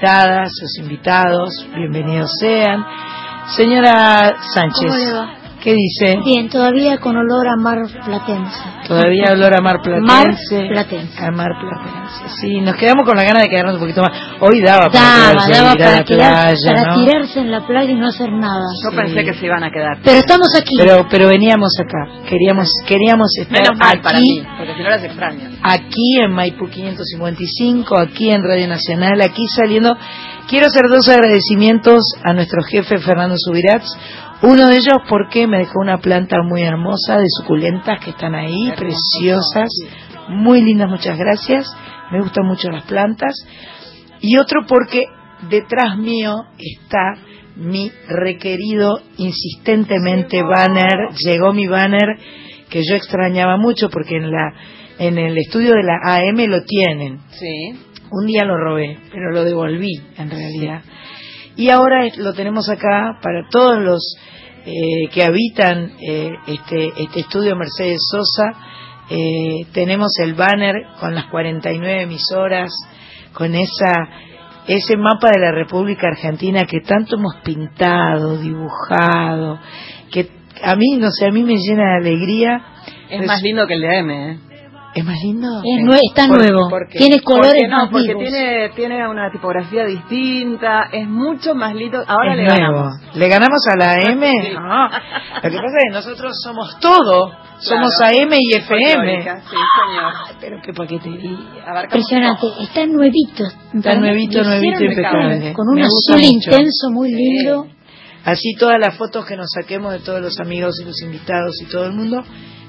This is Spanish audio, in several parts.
invitadas, sus invitados, bienvenidos sean. Señora Sánchez. ¿Cómo le va? ¿Qué dice? Bien, todavía con olor a mar platense. Todavía olor a mar platense. Mar platense. A mar platense. Sí, nos quedamos con la gana de quedarnos un poquito más. Hoy daba para Daba, daba ir a para, la tirar- playa, para ¿no? tirarse en la playa y no hacer nada. Yo pensé que se iban a quedar. Pero estamos aquí. Pero, pero veníamos acá. Queríamos, queríamos estar Menos mal aquí, para mí, porque si no las extraño. aquí en Maipú 555, aquí en Radio Nacional, aquí saliendo. Quiero hacer dos agradecimientos a nuestro jefe Fernando Subirats. Uno de ellos porque me dejó una planta muy hermosa de suculentas que están ahí, Hermosas preciosas, muy lindas, muchas gracias. Me gustan mucho las plantas. Y otro porque detrás mío está mi requerido insistentemente banner, llegó mi banner que yo extrañaba mucho porque en la en el estudio de la AM lo tienen. Sí. Un día lo robé, pero lo devolví en realidad. Y ahora lo tenemos acá para todos los eh, que habitan eh, este, este estudio Mercedes Sosa. Eh, tenemos el banner con las 49 emisoras, con esa ese mapa de la República Argentina que tanto hemos pintado, dibujado, que a mí, no sé, a mí me llena de alegría. Es más lindo que el de AM, ¿eh? ¿Es más lindo? Es nue- está ¿Por- nuevo. por? Tiene colores Porque no, más porque vivos. tiene, tiene una tipografía distinta, es mucho más lindo. Ahora Es le nuevo. ganamos. ¿Le ganamos a la AM? Sí. No. Lo que pasa es que nosotros somos todo. Somos Claro. AM y FM. Sí, señor. Ay, pero qué paquetería. Impresionante. todo. Está nuevito. Está nuevito, Lo hicieron nuevito, impecable. Con un azul intenso muy Sí. lindo. Así todas las fotos que nos saquemos de todos los amigos y los invitados y todo el mundo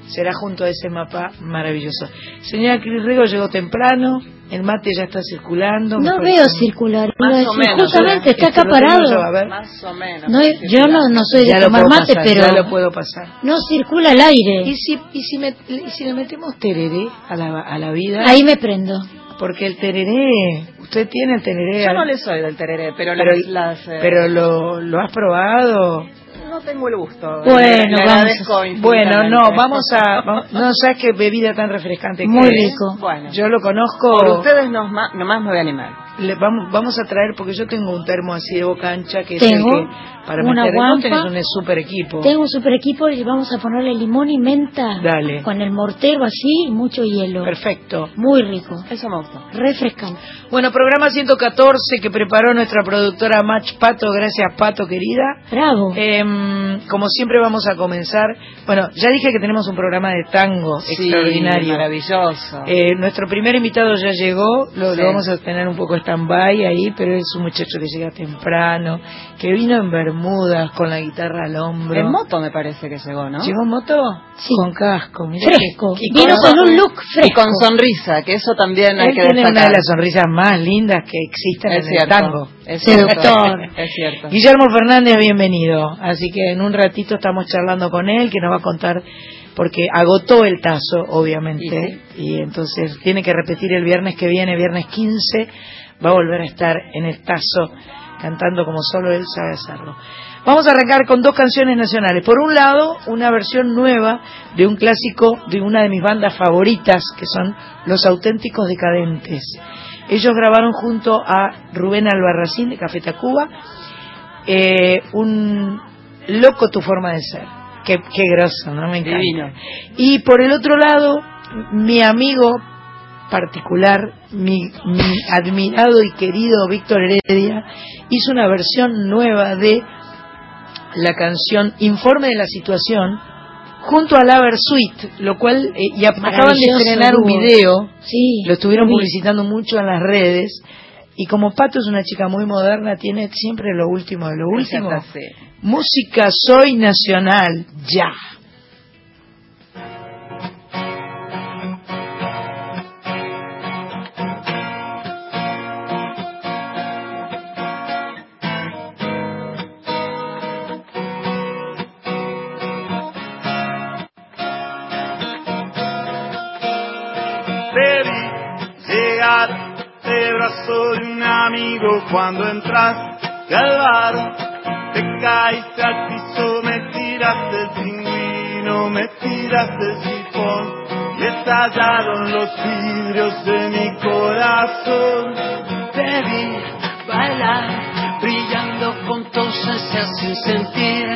será junto a ese mapa maravilloso. Señora Cris Rego llegó temprano, el mate ya está circulando. No veo circular. Más o decir, menos, Justamente Este está lo tengo yo, a acaparado. ver. Más o menos. No, yo no, no soy Ya de lo tomar mate, pasar, pero ya lo puedo pasar. no circula el aire. ¿Y si, y si, me- y si le metemos tereré a la, a la vida? Ahí me prendo. Porque el tereré, usted tiene el tereré. Yo no le soy del tereré, pero, pero, las... las, eh, pero lo, lo has probado. No tengo el gusto. Bueno, Le- vamos. Bueno, no, vamos a. vamos- no sabes qué bebida tan refrescante Muy que es. rico. Bueno, Yo lo conozco. por ustedes ma- nomás me voy a animar. Le vamos, vamos a traer, porque yo tengo un termo así de boca ancha que Tengo es el que. Para una meter. Guampa. tenés un super equipo. Tengo un super equipo y vamos a ponerle limón y menta. Dale. Con el mortero así y mucho hielo. Perfecto. Muy rico. Eso me gusta. Refrescante. Bueno, programa 114 que preparó nuestra productora Match Pato. Gracias, Pato, querida. Bravo. Em, como siempre vamos a comenzar. Bueno, ya dije que tenemos un programa de tango Sí, extraordinario. maravilloso. Eh, nuestro primer invitado ya llegó, lo, Sí. lo vamos a tener un poco stand-by ahí, pero es un muchacho que llega temprano, que vino en Bermudas con la guitarra al hombro. en moto me parece que llegó, ¿no? ¿Llegó en moto? Sí. Con casco, mirá Fresco. que- y Vino con- con un look Y fresco. con sonrisa, que eso también hay que tiene destacar. una de las sonrisas más lindas que existen es en cierto, el tango. Es cierto. Seductor. Es cierto. Guillermo Fernández, bienvenido. Así que en un ratito estamos charlando con él, que nos va a contar, porque agotó el tazo, obviamente, y entonces tiene que repetir el viernes que viene, viernes 15, va a volver a estar en el tazo, cantando como solo él sabe hacerlo. Vamos a arrancar con dos canciones nacionales. Por un lado, una versión nueva de un clásico de una de mis bandas favoritas, que son Los Auténticos Decadentes. Ellos grabaron junto a Rubén Albarracín de Café Tacuba eh, un loco tu forma de ser. Qué, qué grosso, ¿no? Me encanta. Divino. Y por el otro lado, mi amigo particular, mi, mi admirado y querido Víctor Heredia, hizo una versión nueva de la canción Informe de la Situación junto a la Versuit, lo cual, eh, y acaban de estrenar un video Sí. lo estuvieron vi. publicitando mucho en las redes y como Pato es una chica muy moderna, tiene siempre lo último de lo último. Música Soy Nacional, ya. amigo cuando entraste al bar, te caíste al piso, me tiraste el pingüino, me tiraste el sifón y estallaron los vidrios de mi corazón. Te vi bailar, brillando con conciencia sin sentir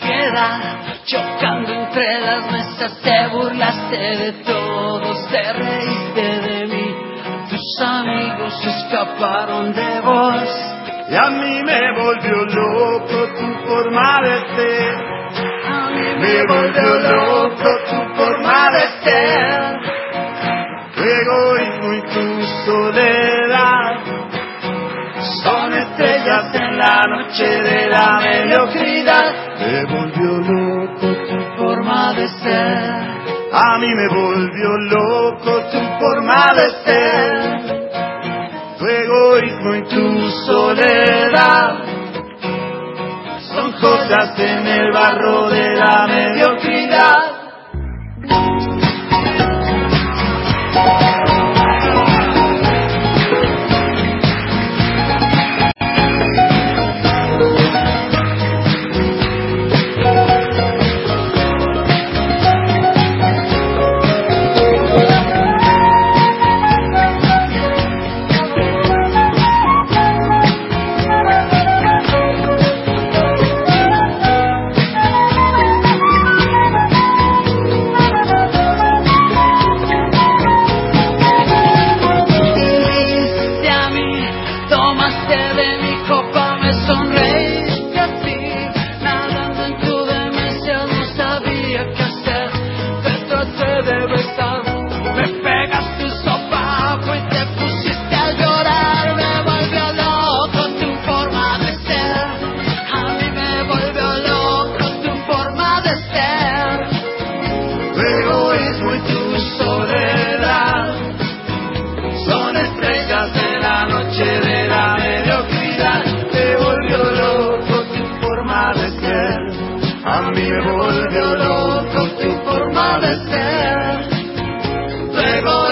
piedad, chocando entre las mesas, te burlaste de todos, te reíste de mí, tus amigos escaparon de vos. Y a mí me volvió loco tu forma de ser. A mí Me volvió loco tu forma de ser. Tu egoísmo y tu soledad. Son estrellas en la noche de la mediocridad. Me volvió loco tu forma de ser. A mí me volvió loco tu forma de ser. Egoísmo y tu soledad son joyas en el barro de la mediocridad.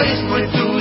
Egoísmo y tu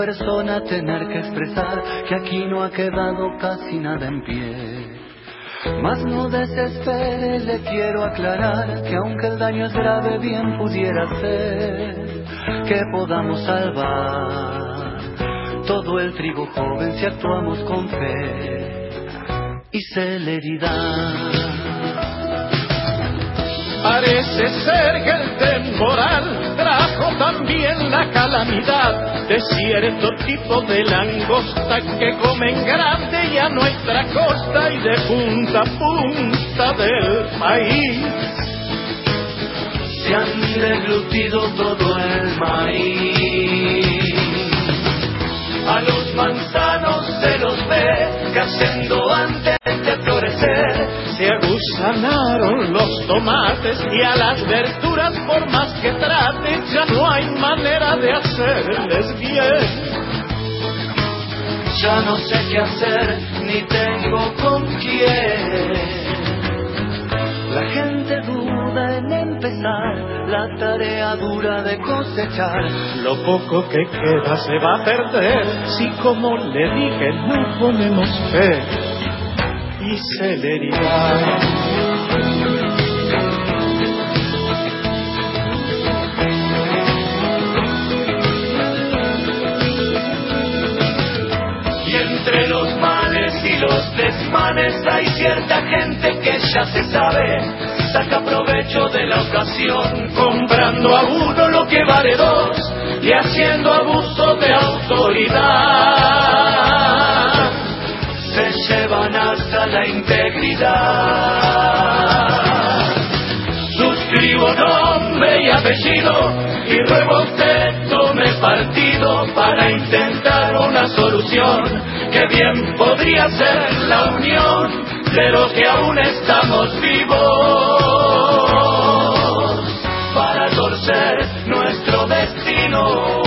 persona tener que expresar que aquí no ha quedado casi nada en pie. Mas no desespere, le quiero aclarar que aunque el daño es grave, bien pudiera ser que podamos salvar todo el trigo joven si actuamos con fe y celeridad. Parece ser que el temporal trajo también la calamidad de cierto tipo de langosta que comen grande y a nuestra costa y de punta a punta del país. Se han deglutido todo el maíz. A los manzanos se los ve cayendo antes con los tomates y a las verduras por más que trate ya no hay manera de hacerles bien. Ya no sé qué hacer ni tengo con quién. La gente duda en empezar la tarea dura de cosechar. Lo poco que queda se va a perder si como le dije no ponemos fe y celeridad. Desmanes hay cierta gente que ya se sabe, saca provecho de la ocasión, comprando a uno lo que vale dos y haciendo abuso de autoridad. Se llevan hasta la integridad. Suscribo nombre y apellido y ruego a usted tome partido para intentar una solución que bien podría ser la unión de los que aún estamos vivos para torcer nuestro destino.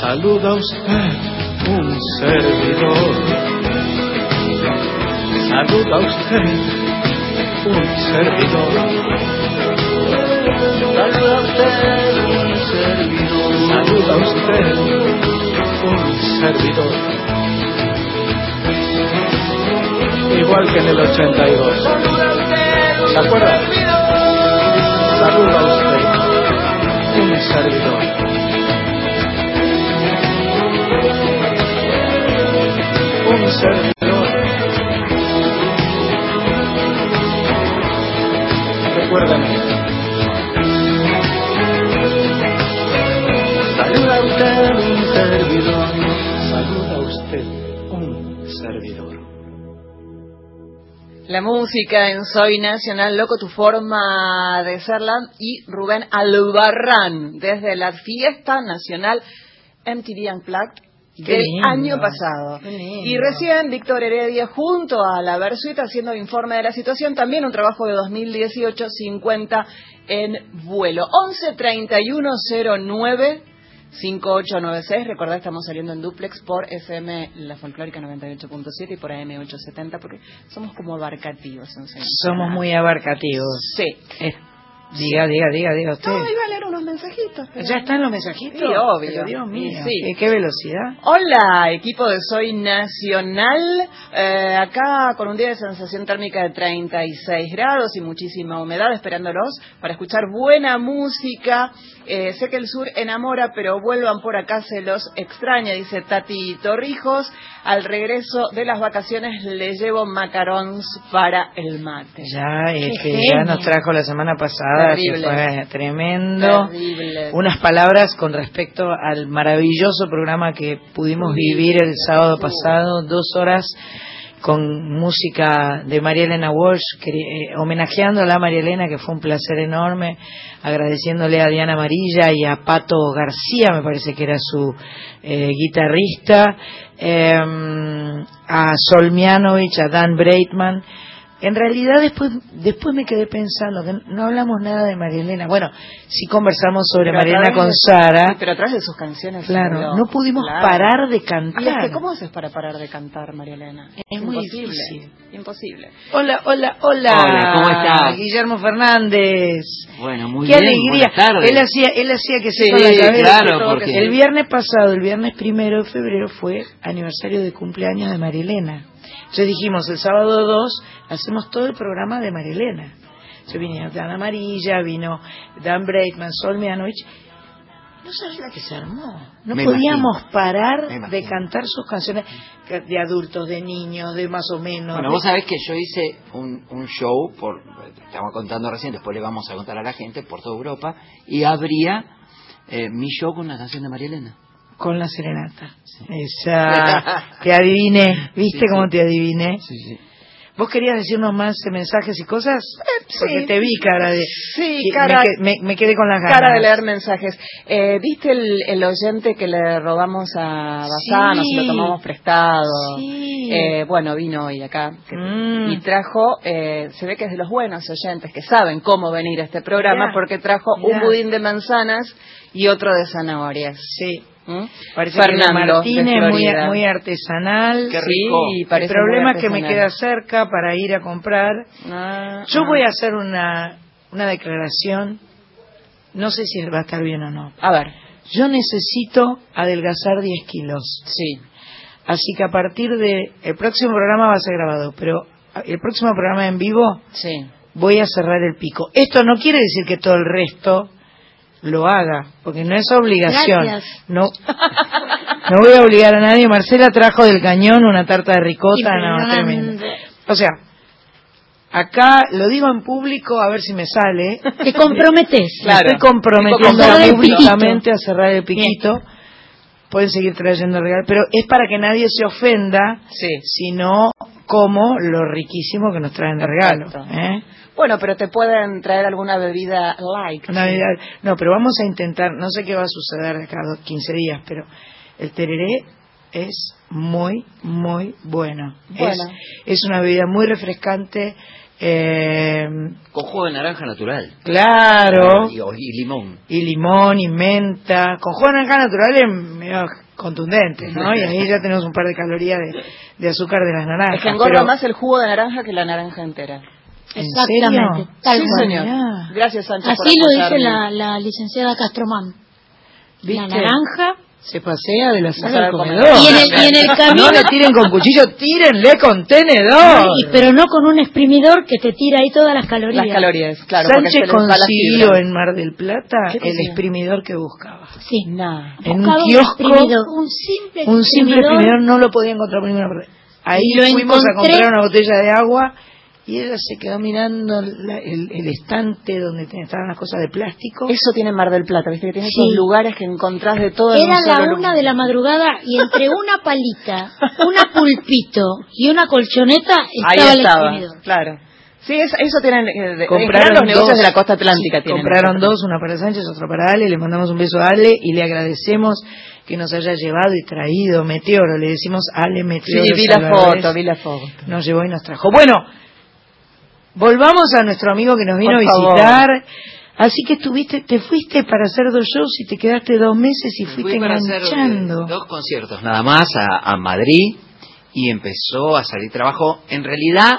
Saluda usted un servidor. Saluda usted un servidor. Saluda usted un servidor. Saluda usted un servidor. Igual que en el 82. Saluda usted un ¿Se acuerda? servidor. Saluda usted un servidor. Un servidor. Recuérdame. La música en Soy Nacional, Loco, tu forma de serla, y Rubén Albarrán, desde la fiesta nacional MTV Unplugged Qué del lindo, año pasado. Y recién Víctor Heredia, junto a la Versuita, haciendo informe de la situación, también un trabajo de 2018, 50 en vuelo. 11 31 09 5896, recordad estamos saliendo en duplex por FM La Folclórica 98.7 y por AM 870 porque somos como abarcativos en Soy Somos muy abarcativos. Sí. Eh, diga, diga, diga, diga usted. No, iba a leer unos mensajitos. pero- ¿Ya están los mensajitos? Sí, obvio. Pero Dios mío, Sí. ¿qué, qué velocidad. Hola, equipo de Soy Nacional. Eh, acá con un día de sensación térmica de 36 grados y muchísima humedad, esperándolos para escuchar buena música. Eh, sé que el sur enamora, pero vuelvan por acá, se los extraña, dice Tati Torrijos. Al regreso de las vacaciones le llevo macarons para el mate. Ya, Qué este, genio. ya nos trajo la semana pasada, que fue tremendo. Terrible. Unas palabras con respecto al maravilloso programa que pudimos vivir el sábado pasado, dos horas con música de María Elena Walsh, queri- eh, homenajeándola a María Elena, que fue un placer enorme, agradeciéndole a Diana Amarilla y a Pato García, me parece que era su eh, guitarrista, eh, a Solmianovich, a Dan Breitman. En realidad después después me quedé pensando que no hablamos nada de María Elena. Bueno, sí conversamos sobre Pero a María Elena través con de- Sara. Sí, pero atrás de sus canciones. Claro, habló. no pudimos Claro. parar de Y es cantar. que, ¿cómo haces para parar de cantar, María Elena? Es muy imposible. difícil. Imposible. Hola, hola, hola. Hola, ¿cómo estás? Guillermo Fernández. Bueno, muy Qué bien. alegría. buenas tardes. Él hacía, él hacía que se Sí, la cabeza. claro, porque- que El viernes pasado, el viernes primero de febrero, fue aniversario de cumpleaños de María Elena. Entonces dijimos, el sábado 2 hacemos todo el programa de María Elena. Entonces vinieron Dan Amarilla, vino Dan Breitman, Sol Mianovich. No sabes la que se armó. No Me podíamos imagino. parar de cantar sus canciones de adultos, de niños, de más o menos. Bueno, vos sabés que yo hice un, un show, por, estamos contando recién, después le vamos a contar a la gente, por toda Europa, y abría eh, mi show con una canción de María Elena. Con la serenata. Esa. te adiviné. ¿Viste Sí, cómo sí. te adiviné? Sí, sí. ¿Vos querías decirnos más eh, mensajes y cosas? Porque sí. te vi cara de... Sí, cara- Me, que- me- me quedé con las ganas. Cara de leer mensajes. Eh, ¿Viste el, el oyente que le robamos a Bazán Sí. se lo tomamos prestado? Sí. Eh, bueno, vino hoy acá que- Mm. y trajo, eh, se ve que es de los buenos oyentes que saben cómo venir a este programa porque trajo un budín de manzanas y otro de zanahorias. Sí. ¿Mm? Parece que Fernando, de Martínez de muy, muy artesanal. Qué rico. Sí, El problema es que me queda cerca para ir a comprar. Ah, Yo ah. voy a hacer una, una declaración. No sé si va a estar bien o no. A ver, Yo necesito adelgazar 10 kilos. sí. Así que a partir de... El próximo programa va a ser grabado, pero el próximo programa en vivo Sí. voy a cerrar el pico. Esto no quiere decir que todo el resto lo haga, porque no es obligación. Gracias. No, no voy a obligar a nadie. Marcela trajo del cañón una tarta de ricota, no, tremendo. O sea, acá lo digo en público a ver si me sale. Te comprometes. Claro. Estoy comprometiendo públicamente a cerrar el piquito. Pueden seguir trayendo regalos, pero es para que nadie se ofenda, Sí. sino como lo riquísimo que nos traen de regalo. ¿eh? Bueno, pero te pueden traer alguna bebida light. Una bebida- No, pero vamos a intentar, no sé qué va a suceder de acá a 15 días, pero el tereré es muy, muy bueno. Bueno. Es, es una bebida muy refrescante. eh, Con jugo de naranja natural. claro. Y, y limón. y limón y menta, con jugo de naranja natural es medio contundente, ¿no? Y ahí ya tenemos un par de calorías de, de azúcar de las naranjas. Es que engorda pero- más el jugo de naranja que la naranja entera. ¿En Exactamente. Tal sí, cual. señor. Gracias, Sánchez. por Así lo dice la, la licenciada Castromán. La ¿Viste? naranja. Se pasea de la sala sala al comedor. comedor. Y en el, y en el camino. No le tiren con cuchillo, tírenle con tenedor. Sí, pero no con un exprimidor que te tira ahí todas las calorías. Las calorías, claro. Sánchez consiguió en Mar del Plata ¿Qué el exprimidor que buscaba. Sí. Nah. En un Buscaba kiosco, exprimidor, un simple Un simple exprimidor no lo podía encontrar por ninguna parte. Ahí lo fuimos a encontré- comprar una botella de agua y ella se quedó mirando la- el, el estante donde estaban las cosas de plástico. Eso tiene Mar del Plata, viste que tiene Sí. esos lugares que encontrás de todo en Era la lugar. una de la madrugada y entre una palita, una pulpito y una colchoneta Ahí estaba el estaba, claro. Sí, eso, eso tienen, eh, Compraron los negocios dos. de la costa atlántica tienen. Compraron dos, una para Sánchez, otra para Ale, le mandamos un beso a Ale y le agradecemos que nos haya llevado y traído Meteoro, le decimos Ale Sí, Meteoro. vi la foto, vi la foto. nos llevó y nos trajo. Bueno, volvamos a nuestro amigo que nos vino Por a favor. visitar. Así que estuviste, te fuiste para hacer dos shows y te quedaste dos meses y Fui fuiste para hacer enganchando. dos conciertos nada más a, a Madrid y empezó a salir trabajo. En realidad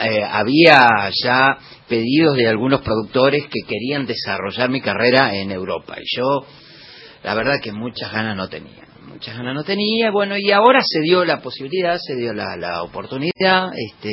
eh, había ya pedidos de algunos productores que querían desarrollar mi carrera en Europa y yo la verdad que muchas ganas no tenía. Muchas ganas no tenía, bueno, y ahora se dio la posibilidad, se dio la, la oportunidad, este,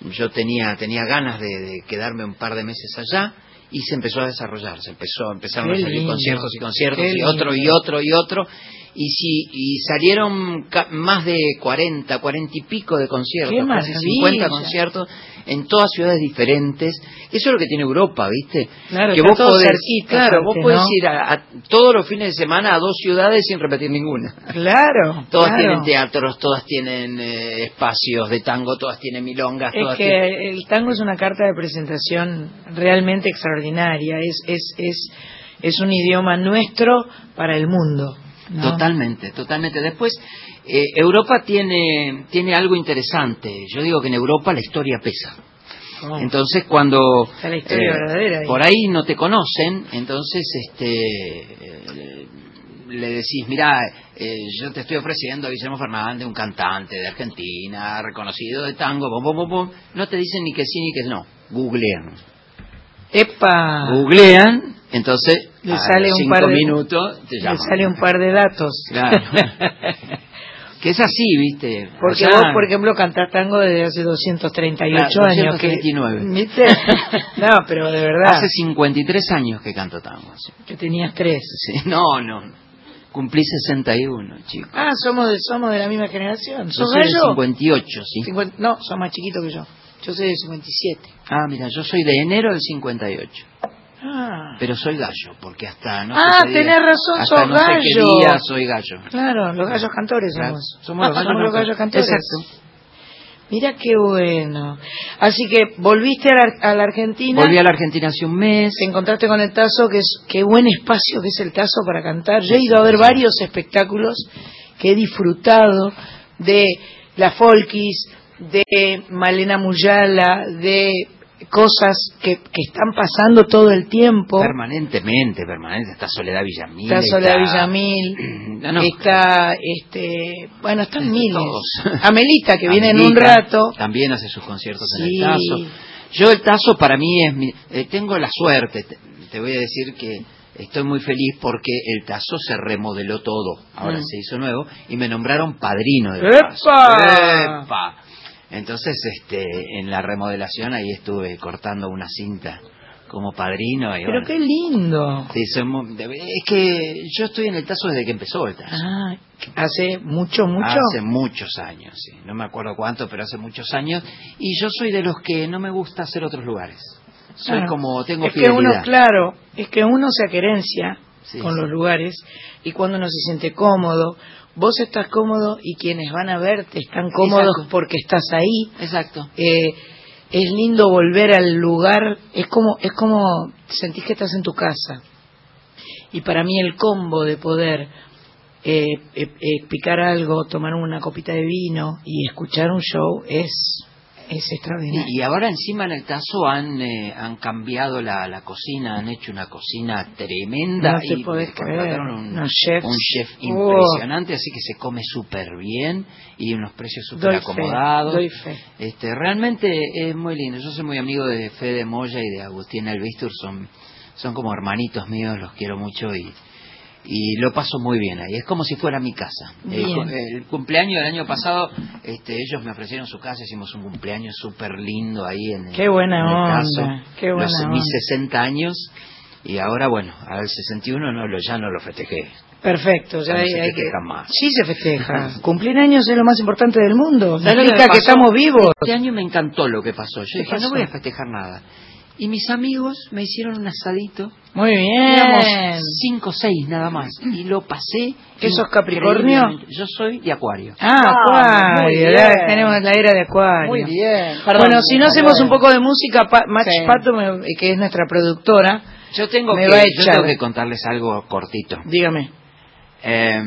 yo tenía, tenía ganas de, de quedarme un par de meses allá y se empezó a desarrollar, se empezó, empezaron Qué a salir lindo, conciertos y conciertos qué y lindo. otro y otro y otro y si y salieron ca- más de 40, 40 y pico de conciertos, casi maravilla. 50 conciertos en todas ciudades diferentes. Eso es lo que tiene Europa, ¿viste? Claro, que vos podés, cerquita, claro, vos podés ¿no? ir a, a todos los fines de semana a dos ciudades sin repetir ninguna. Claro. Todas claro. tienen teatros, todas tienen eh, espacios de tango, todas tienen milongas, Es todas tienen- que el tango es una carta de presentación realmente extraordinaria. Es, es, es, es un idioma nuestro para el mundo. ¿No? Totalmente, totalmente. Después, eh, Europa tiene, tiene algo interesante. Yo digo que en Europa la historia pesa. Oh. Entonces, cuando Está la historia verdadera ahí. por ahí no te conocen, entonces este eh, le decís, mira, yo te estoy ofreciendo a Guillermo Fernández, un cantante de Argentina, reconocido de tango, bom, bom, bom, bom. no te dicen ni que sí ni que no, googlean. ¡Epa! Googlean, entonces Le a sale los un cinco par de- minutos te Le sale un par de datos. Claro. que es así, ¿viste? Porque O sea, vos, por ejemplo, cantás tango desde hace 238 Claro, años. que- 239. ¿Viste? No, pero de verdad. Hace 53 años que canto tango. sí. Que tenías tres. Sí, No, no. Cumplí 61, chico. Ah, somos de, somos de la misma generación. Yo ¿Sos soy del gallo? 58, sí. Cincuenta- no, sos más chiquito que yo. Yo soy de 57. Ah, mira, yo soy de enero del 58. Ah, Pero soy gallo, porque hasta no Ah, sé qué día- tenés razón, hasta sos no sé qué gallo. día soy gallo. claro, los gallos cantores somos. somos los gallos somos los gallos cantores. Exacto. Mira qué bueno. Así que volviste a la, a la Argentina. Volví a la Argentina hace un mes. Te encontraste con el Tazo, que es qué buen espacio que es el Tazo para cantar. Yo he ido a ver varios espectáculos que he disfrutado de la Folkis, de Malena Muyala, de cosas que, que están pasando todo el tiempo. Permanentemente, permanente. Está Soledad Villamil. Está Soledad Villamil, No, no. está, este, bueno, están miles. todos. Amelita, que viene en un rato. También hace sus conciertos Sí. en el Tazo. Yo el Tazo para mí es mi, eh, tengo la suerte, te, te voy a decir que estoy muy feliz porque el Tazo se remodeló todo, ahora Mm. se hizo nuevo y me nombraron padrino del ¡Epa! Tazo. ¡Epa! Entonces, este, en la remodelación ahí estuve cortando una cinta como padrino. Y Pero bueno, qué lindo. sí, soy muy- es que yo estoy en el Tazo desde que empezó el Tazo. Ah, hace mucho, mucho. Hace muchos años, sí. No me acuerdo cuánto, pero hace muchos años. Y yo soy de los que no me gusta hacer otros lugares. Soy Ah, como, tengo es que uno, claro, es que uno se acerencia Sí, con sí. los lugares y cuando uno se siente cómodo, vos estás cómodo y quienes van a verte están cómodos Exacto. porque estás ahí. Exacto. Eh, es lindo volver al lugar, es como, es como sentís que estás en tu casa. Y para mí el combo de poder eh, eh, eh, picar algo, tomar una copita de vino y escuchar un show es, es extraordinario. Y, y ahora encima en el Tazo han, eh, han cambiado la, la cocina, han hecho una cocina tremenda. No y contrataron. Un, chefs. un chef Oh. impresionante, así que se come súper bien y unos precios súper Doy fe, acomodados. doy fe. Este, realmente es muy lindo. Yo soy muy amigo de Fede Moya y de Agustín Albistur, son, son como hermanitos míos, los quiero mucho y, y lo paso muy bien ahí. Es como si fuera mi casa. El, el cumpleaños del año pasado, este, ellos me ofrecieron su casa, hicimos un cumpleaños súper lindo ahí en Qué buena en el onda, qué buena Los- onda. mis 60 años y ahora, bueno, al 61 no lo, ya no lo festejé. Perfecto, ya Ya no hay, se festeja que... más. Sí se festeja. Cumplir años es lo más importante del mundo. ¿Sabes lo Significa que pasó? estamos vivos. Este año me encantó lo que pasó. Yo ¿Qué dije, pasó? no voy a festejar nada. Y mis amigos me hicieron un asadito. Muy bien. Éramos cinco o seis nada más. Y lo pasé. ¿Qué sos, Capricornio? Yo soy de Acuario. Ah, Ah, Acuario, tenemos la era de Acuario. Muy bien. Perdón, bueno, si no perdón. hacemos un poco de música, Pa- Max Sí. Pato, me- que es nuestra productora, Yo tengo, Me que, va a yo tengo que contarles algo cortito. dígame. Eh,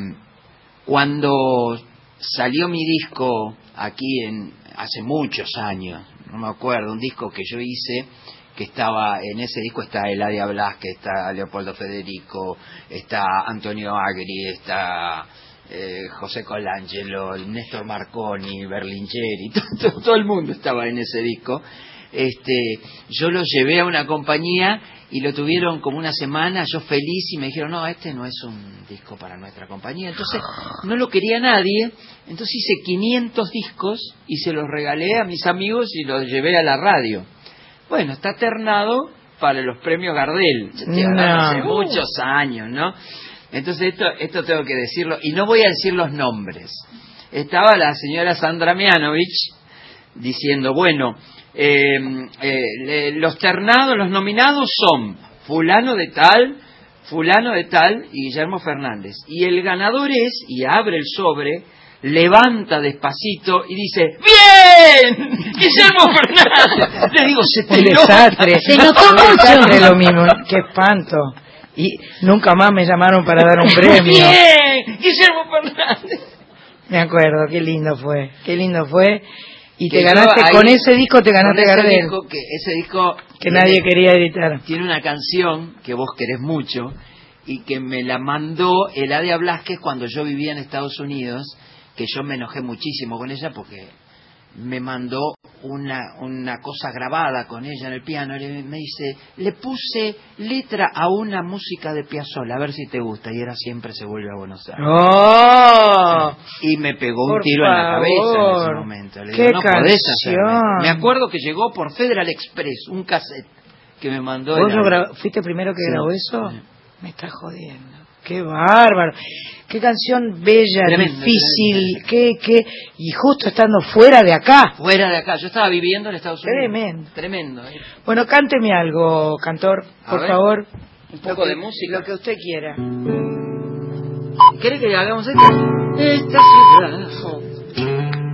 cuando salió mi disco aquí en hace muchos años, no me acuerdo, un disco que yo hice que estaba en ese disco está Eladia Blasque, está Leopoldo Federico, está Antonio Agri, está eh, José Colangelo, Néstor Marconi, Berlingeri, todo, todo el mundo estaba en ese disco. Este, yo lo llevé a una compañía y lo tuvieron como una semana, yo feliz y me dijeron, no, este no es un disco para nuestra compañía. Entonces no lo quería nadie, entonces hice 500 discos y se los regalé a mis amigos y los llevé a la radio. Bueno, está ternado para los premios Gardel. No. hace muchos años, ¿no? Entonces esto, esto tengo que decirlo, y no voy a decir los nombres. Estaba la señora Sandra Mianovich diciendo, bueno, eh, eh, le- los ternados, los nominados son fulano de tal, fulano de tal y Guillermo Fernández. Y el ganador es, y abre el sobre, levanta despacito y dice, ¡Bien! ¡Guillermo Fernández! Le digo, se te Un nota". desastre. Se notó mucho. lo mismo. Qué espanto. Y nunca más me llamaron para dar un premio. ¡Bien! ¡Guillermo Fernández! Me acuerdo, qué lindo fue. Qué lindo fue. Y te Que ganaste, ahí- con ese disco te ganaste ese Gardel, disco que ese disco que tiene- nadie quería editar. tiene una canción que vos querés mucho y que me la mandó Eladia Blasquez cuando yo vivía en Estados Unidos, que yo me enojé muchísimo con ella porque me mandó una, una cosa grabada con ella en el piano. Le- me dice, le puse letra a una música de Piazzolla, a ver si te gusta. Y era siempre se vuelve a Buenos Aires. ¡Oh! Y me pegó un tiro en la cabeza en ese momento. Le ¡Qué digo, no podés hacerme". Me acuerdo que llegó por Federal Express, un cassette que me mandó. ¿Vos gra- fuiste primero que Sí. grabó eso? Sí. Me estás jodiendo. Qué bárbaro. Qué canción bella, Tremendo, difícil, qué, qué, y justo estando fuera de acá. Fuera de acá. Yo estaba viviendo en Estados Unidos. Tremendo. Tremendo. ¿eh? Bueno, cánteme algo, cantor, A por ver. favor. Un poco de música. Lo que usted quiera. ¿Querés que hagamos esta? Esta ciudad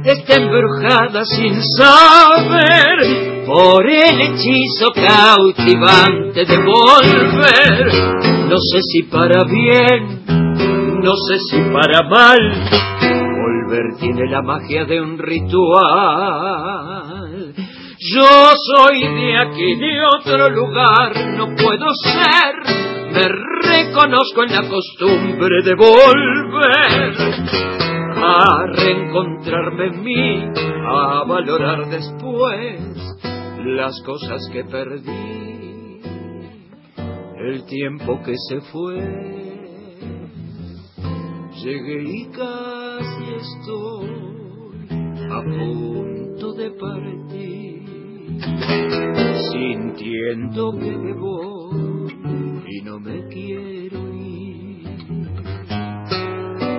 está embrujada sin saber por el hechizo cautivante de volver. No sé si para bien, no sé si para mal, volver tiene la magia de un ritual. Yo soy de aquí, de otro lugar, no puedo ser, me reconozco en la costumbre de volver a reencontrarme en mí, a valorar después las cosas que perdí, el tiempo que se fue. Llegué y casi estoy a punto de partir, sintiendo que me voy y no me quiero ir.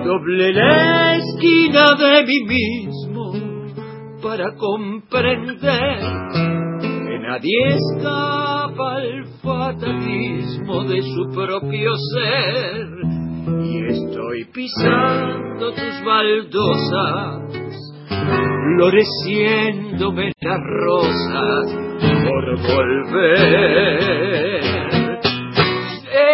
Doble la esquina de mí mismo para comprender que nadie escapa al fatalismo de su propio ser. Y estoy pisando tus baldosas, floreciéndome las rosas por volver.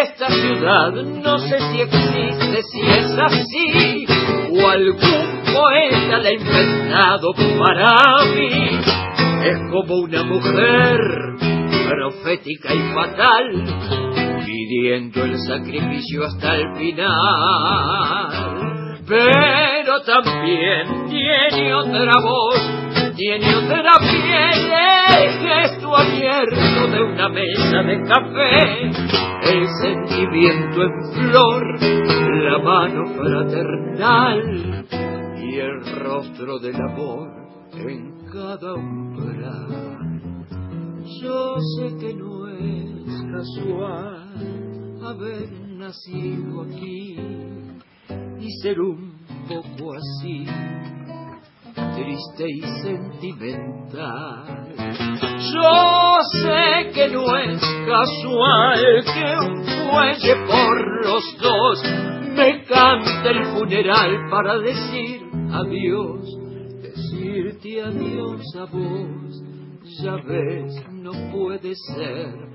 Esta ciudad no sé si existe, si es así, o algún poeta la ha inventado para mí. Es como una mujer profética y fatal, pidiendo el sacrificio hasta el final. Pero también tiene otra voz, tiene otra piel, el gesto abierto de una mesa de café, el sentimiento en flor, la mano fraternal y el rostro del amor en cada umbral. Yo sé que no es casual haber nacido aquí y ser un poco así, triste y sentimental. Yo sé que no es casual que un fuelle por los dos me cante el funeral para decir adiós, decirte adiós a vos. Ya ves, no puede ser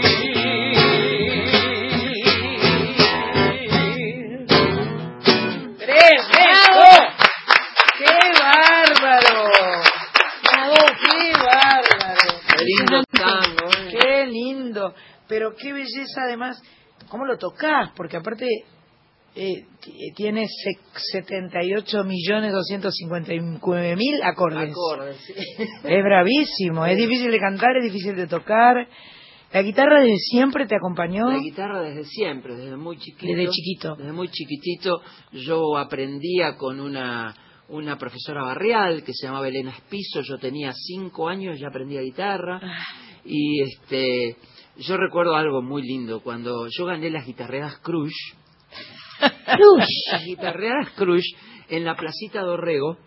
¡Tremendo! ¡Qué bárbaro! ¡Qué bárbaro! Qué lindo tango, ¿eh? ¡Qué lindo! Pero qué belleza además. ¿Cómo lo tocas? Porque aparte eh, t- tiene se- 78 millones 259 mil acordes. Acordes, sí. Es bravísimo. Es difícil de cantar, es difícil de tocar. ¿La guitarra desde siempre te acompañó? La guitarra desde siempre, desde muy chiquito. Desde chiquito. Desde muy chiquitito yo aprendía con una, una profesora barrial que se llamaba Elena Espizo. Yo tenía cinco años y aprendía guitarra. Y este, yo recuerdo algo muy lindo. Cuando yo gané las guitarreras Crush, las guitarreras Crush en la placita de Orrego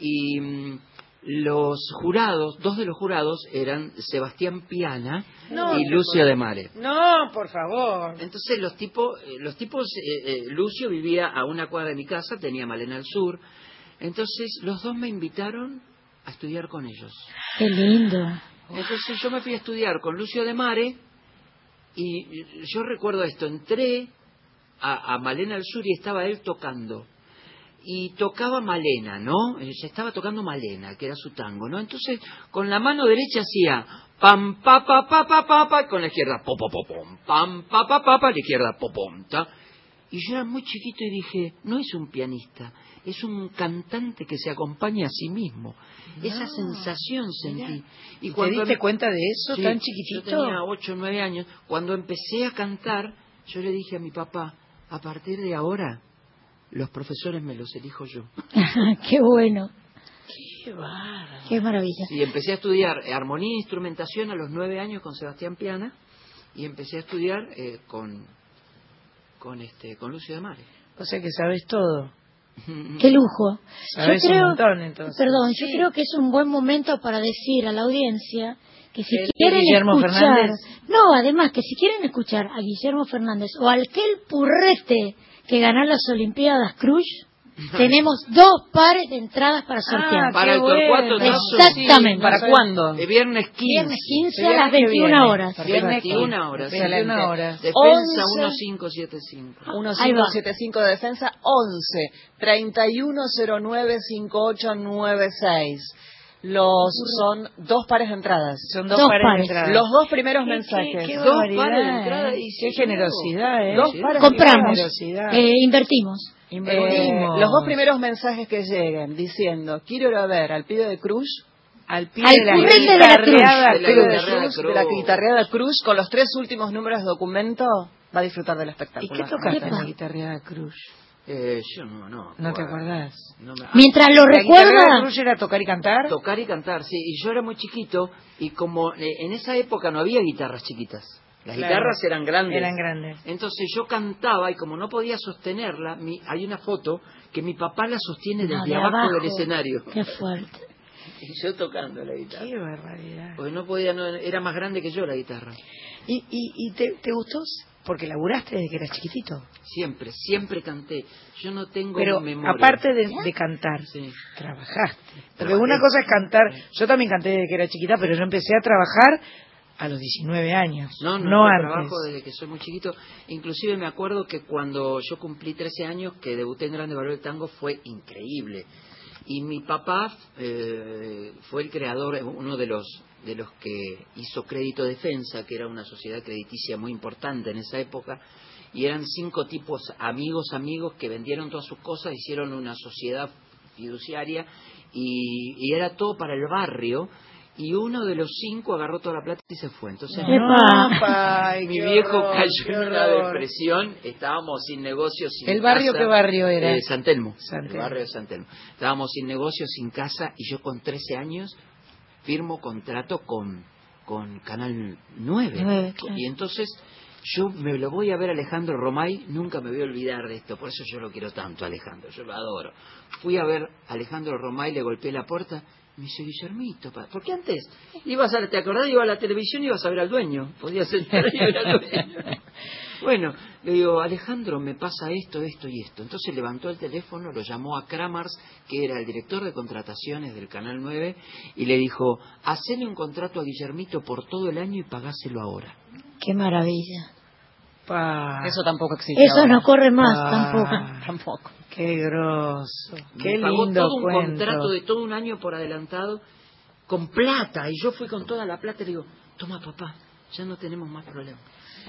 y mm, los jurados, dos de los jurados eran Sebastián Piana No, y Lucio de Mare. No, por favor. Entonces los tipos, eh, los tipos, eh, eh, Lucio vivía a una cuadra de mi casa, tenía Malena al sur. Entonces los dos me invitaron a estudiar con ellos. Qué lindo. Entonces yo me fui a estudiar con Lucio de Mare y yo recuerdo esto, entré a, a Malena al sur y estaba él tocando. Y tocaba Malena, ¿no? Eh, Se estaba tocando Malena, que era su tango, ¿no? Entonces, con la mano derecha hacía pam, pa, pa, pa, pa, pa, pa, con la izquierda, po, po, po, pom, pam, pa, pa, pa, pa, la izquierda, po, pom, ta. Y yo era muy chiquito y dije, no es un pianista, es un cantante que se acompaña a sí mismo. Esa sensación sentí. ¿Y te diste cuenta de eso Sí, tan chiquitito? Yo tenía ocho o nueve años. Cuando empecé a cantar, yo le dije a mi papá, a partir de ahora, los profesores me los elijo yo. Qué bueno. Qué bárbaro. Qué maravilla. Y empecé a estudiar eh, armonía e instrumentación a los nueve años con Sebastián Piana y empecé a estudiar eh, con con este con Lucio de Mare. O sea que sabes todo. Qué lujo. Sabes yo creo, un montón, entonces. perdón, yo creo que es un buen momento para decir a la audiencia que si ¿El quieren Guillermo escuchar, Fernández? no, además que si quieren escuchar a Guillermo Fernández o a aquel purrete que ganó las Olimpiadas Cruz, tenemos dos pares de entradas para sortear. Ah, Para el Torcuato bueno. Exactamente. ¿Para cuándo? El viernes 15. Viernes 15 a las que 21 viene. horas. Viernes Perfecto. 21 horas. Excelente. 21 horas. Defensa 11. 1575. Ahí va. 1575 de defensa, 11 3109 5896. Los son dos pares de entradas. Son dos, Dos pares, pares. de entrada. Los dos primeros Qué- mensajes. qué- qué Dos pares de ¿eh? y Qué sí, generosidad, ¿eh? Dos pares Compramos, generosidad. eh, invertimos. Eh, los dos primeros mensajes que lleguen diciendo quiero ir a ver al pibe de Cruz al pie al de la currete de la guitarreada cruz. de la, Cruz. De la guitarreada Cruz con los tres últimos números de documento va a disfrutar del ¿Y espectáculo. qué tocaste en la guitarreada cruz? Eh, yo no, no. ¿No te acordás? No me- Mientras lo ¿La guitarreada recuerda, era tocar y cantar? Tocar y cantar, sí. Y yo era muy chiquito y como eh, en esa época no había guitarras chiquitas. Las Claro. guitarras eran grandes. Eran grandes. Entonces yo cantaba y como no podía sostenerla, mi- hay una foto que mi papá la sostiene No, desde de abajo, abajo. del escenario. qué fuerte. Y yo tocando la guitarra. Qué barbaridad. Porque no podía, no, era más grande que yo la guitarra. ¿Y, y, y te, te gustó? Porque laburaste desde que eras chiquitito. Siempre, siempre canté. Yo no tengo Pero memoria. aparte de, de cantar, Sí. trabajaste. Porque Trabajé. una cosa es cantar. Yo también canté desde que era chiquita, pero yo empecé a trabajar a los 19 años. No, no, no yo antes. trabajo desde que soy muy chiquito. Inclusive me acuerdo que cuando yo cumplí 13 años, que debuté en Grande Valor del Tango, fue increíble. Y mi papá eh, fue el creador, uno de los de los que hizo Crédito Defensa, que era una sociedad crediticia muy importante en esa época, y eran cinco tipos amigos, amigos que vendieron todas sus cosas, hicieron una sociedad fiduciaria y, y era todo para el barrio. Y uno de los cinco agarró toda la plata y se fue. Entonces Epa. Ay, mi viejo cayó en una depresión, estábamos sin negocios, sin ¿El barrio casa. qué barrio era? Eh, San Telmo, San el barrio de San Telmo. Estábamos sin negocios, sin casa, y yo con 13 años firmo contrato con, con Canal 9. Nueve, claro. Y entonces yo me lo voy a ver a Alejandro Romay, nunca me voy a olvidar de esto, por eso yo lo quiero tanto, Alejandro, yo lo adoro. Fui a ver a Alejandro Romay, le golpeé la puerta, me dice, Guillermito, pa-". porque antes ibas a, ¿te acordás? Iba a la televisión y ibas a ver al dueño, podías entrar y ver al dueño. Bueno, le digo, Alejandro, me pasa esto, esto y esto. Entonces levantó el teléfono, lo llamó a Kramars, que era el director de contrataciones del Canal 9, y le dijo, hacele un contrato a Guillermito por todo el año y pagáselo ahora. Qué maravilla. Pa. Eso tampoco existe. Eso ahora. no corre más tampoco. Tampoco. Qué grosso. Qué me pagó lindo todo un cuento. contrato de todo un año por adelantado con plata, y yo fui con toda la plata y le digo, toma papá, ya no tenemos más problemas.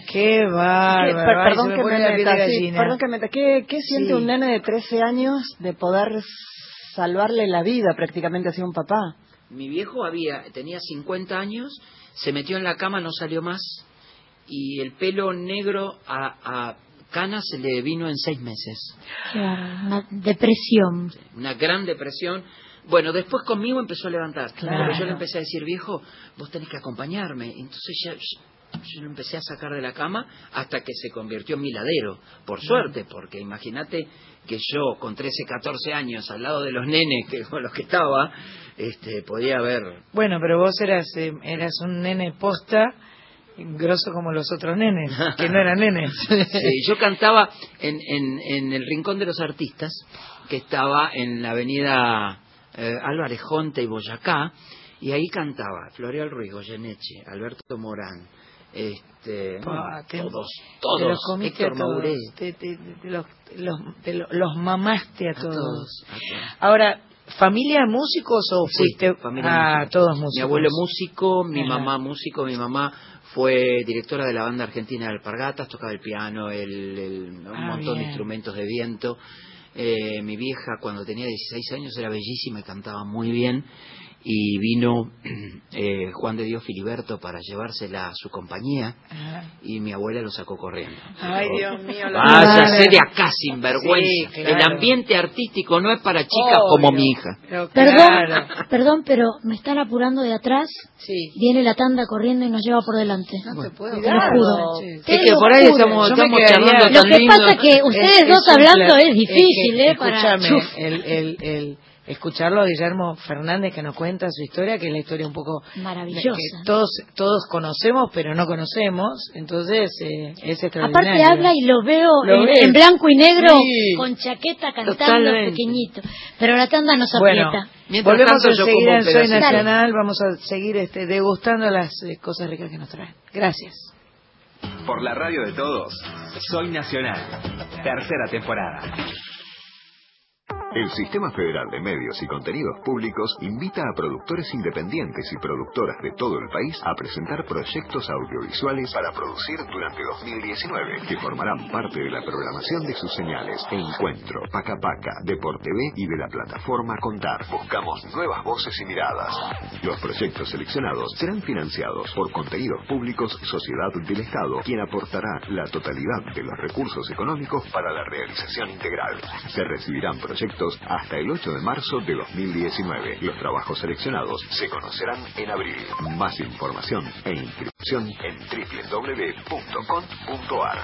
Qué ¿Qué- bárbaro. per- perdón que me meta, sí, perdón que me meta. ¿Qué, qué siente Sí. un nene de 13 años de poder salvarle la vida prácticamente a un papá? Mi viejo había, tenía 50 años, se metió en la cama, no salió más, y el pelo negro a, a Cana se le vino en seis meses. Claro, una depresión. Una gran depresión. Bueno, después conmigo empezó a levantar. Claro. Porque yo le empecé a decir, viejo, vos tenés que acompañarme. Entonces ya, yo lo empecé a sacar de la cama hasta que se convirtió en miladero. Por suerte, porque imagínate que yo con 13, 14 años al lado de los nenes que con los que estaba, este, podía haber Bueno, pero vos eras, eh, eras un nene posta, grosso como los otros nenes, que no eran nenes. Sí, yo cantaba en, en, en el Rincón de los Artistas, que estaba en la avenida eh, Álvarez Jonte y Boyacá, y ahí cantaba Floreal Ruiz, Goyeneche, Alberto Morán, este, te- todos, Te todos, los comiste Héctor a todos. Te, te- te los, los- te lo- los mamaste a a todos. todos, a todos. Ahora, ¿familia de músicos o Sí, fuiste? familia ah, música. todos músicos. Mi abuelo músico, mi Ajá. mamá músico, mi mamá fue directora de la banda argentina de Alpargatas, tocaba el piano, el, el- un Ah, montón de instrumentos de viento. Eh, mi vieja cuando tenía 16 años era bellísima y cantaba muy bien. Y vino eh, Juan de Dios Filiberto para llevársela a su compañía Ajá. y mi abuela lo sacó corriendo. Ay, Dios mío. la- Váyase de acá sin vergüenza. Sí, claro. El ambiente artístico no es para chicas Obvio. como mi hija. Pero Perdón, claro. perdón, pero me están apurando de atrás. Sí. Viene la tanda corriendo y nos lleva por delante. No te puedo Te lo juro. Sí. Te Es que lo por ahí juro. estamos, estamos charlando Lo tan que lindo. pasa es que ustedes Es- dos es hablando es difícil, que, ¿eh? Para... Escúchame, el, el, el escucharlo a Guillermo Fernández que nos cuenta su historia, que es la historia un poco Maravillosa. que todos todos conocemos, pero no conocemos, entonces eh, es Aparte extraordinario. habla y lo veo Lo en, blanco y negro Sí. con chaqueta cantando Totalmente. pequeñito. Pero la tanda nos Bueno, aprieta. Mientras volvemos tanto, enseguida en un Soy. Nacional, vamos a seguir este, degustando las eh, cosas ricas que nos traen. Gracias. Por la radio de todos, Soy Nacional. Tercera temporada. El Sistema Federal de Medios y Contenidos Públicos invita a productores independientes y productoras de todo el país a presentar proyectos audiovisuales para producir durante 2019, que formarán parte de la programación de sus señales Encuentro, Paca Paca, Deportv y de la plataforma Contar. Buscamos nuevas voces y miradas. Los proyectos seleccionados serán financiados por Contenidos Públicos Sociedad del Estado, quien aportará la totalidad de los recursos económicos para la realización integral. Se recibirán proyectos hasta el 8 de marzo de 2019. Los trabajos seleccionados se conocerán en abril. Más información e inscripción en www.cont.ar.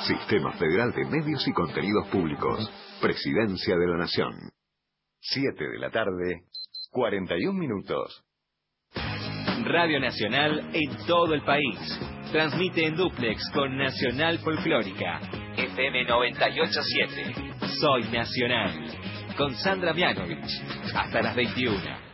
Sistema Federal de Medios y Contenidos Públicos. Presidencia de la Nación. 7 de la tarde, 41 minutos. Radio Nacional en todo el país. Transmite en duplex con Nacional Folclórica. FM 987. Soy Nacional. Con Sandra Mianovich. Hasta las 21.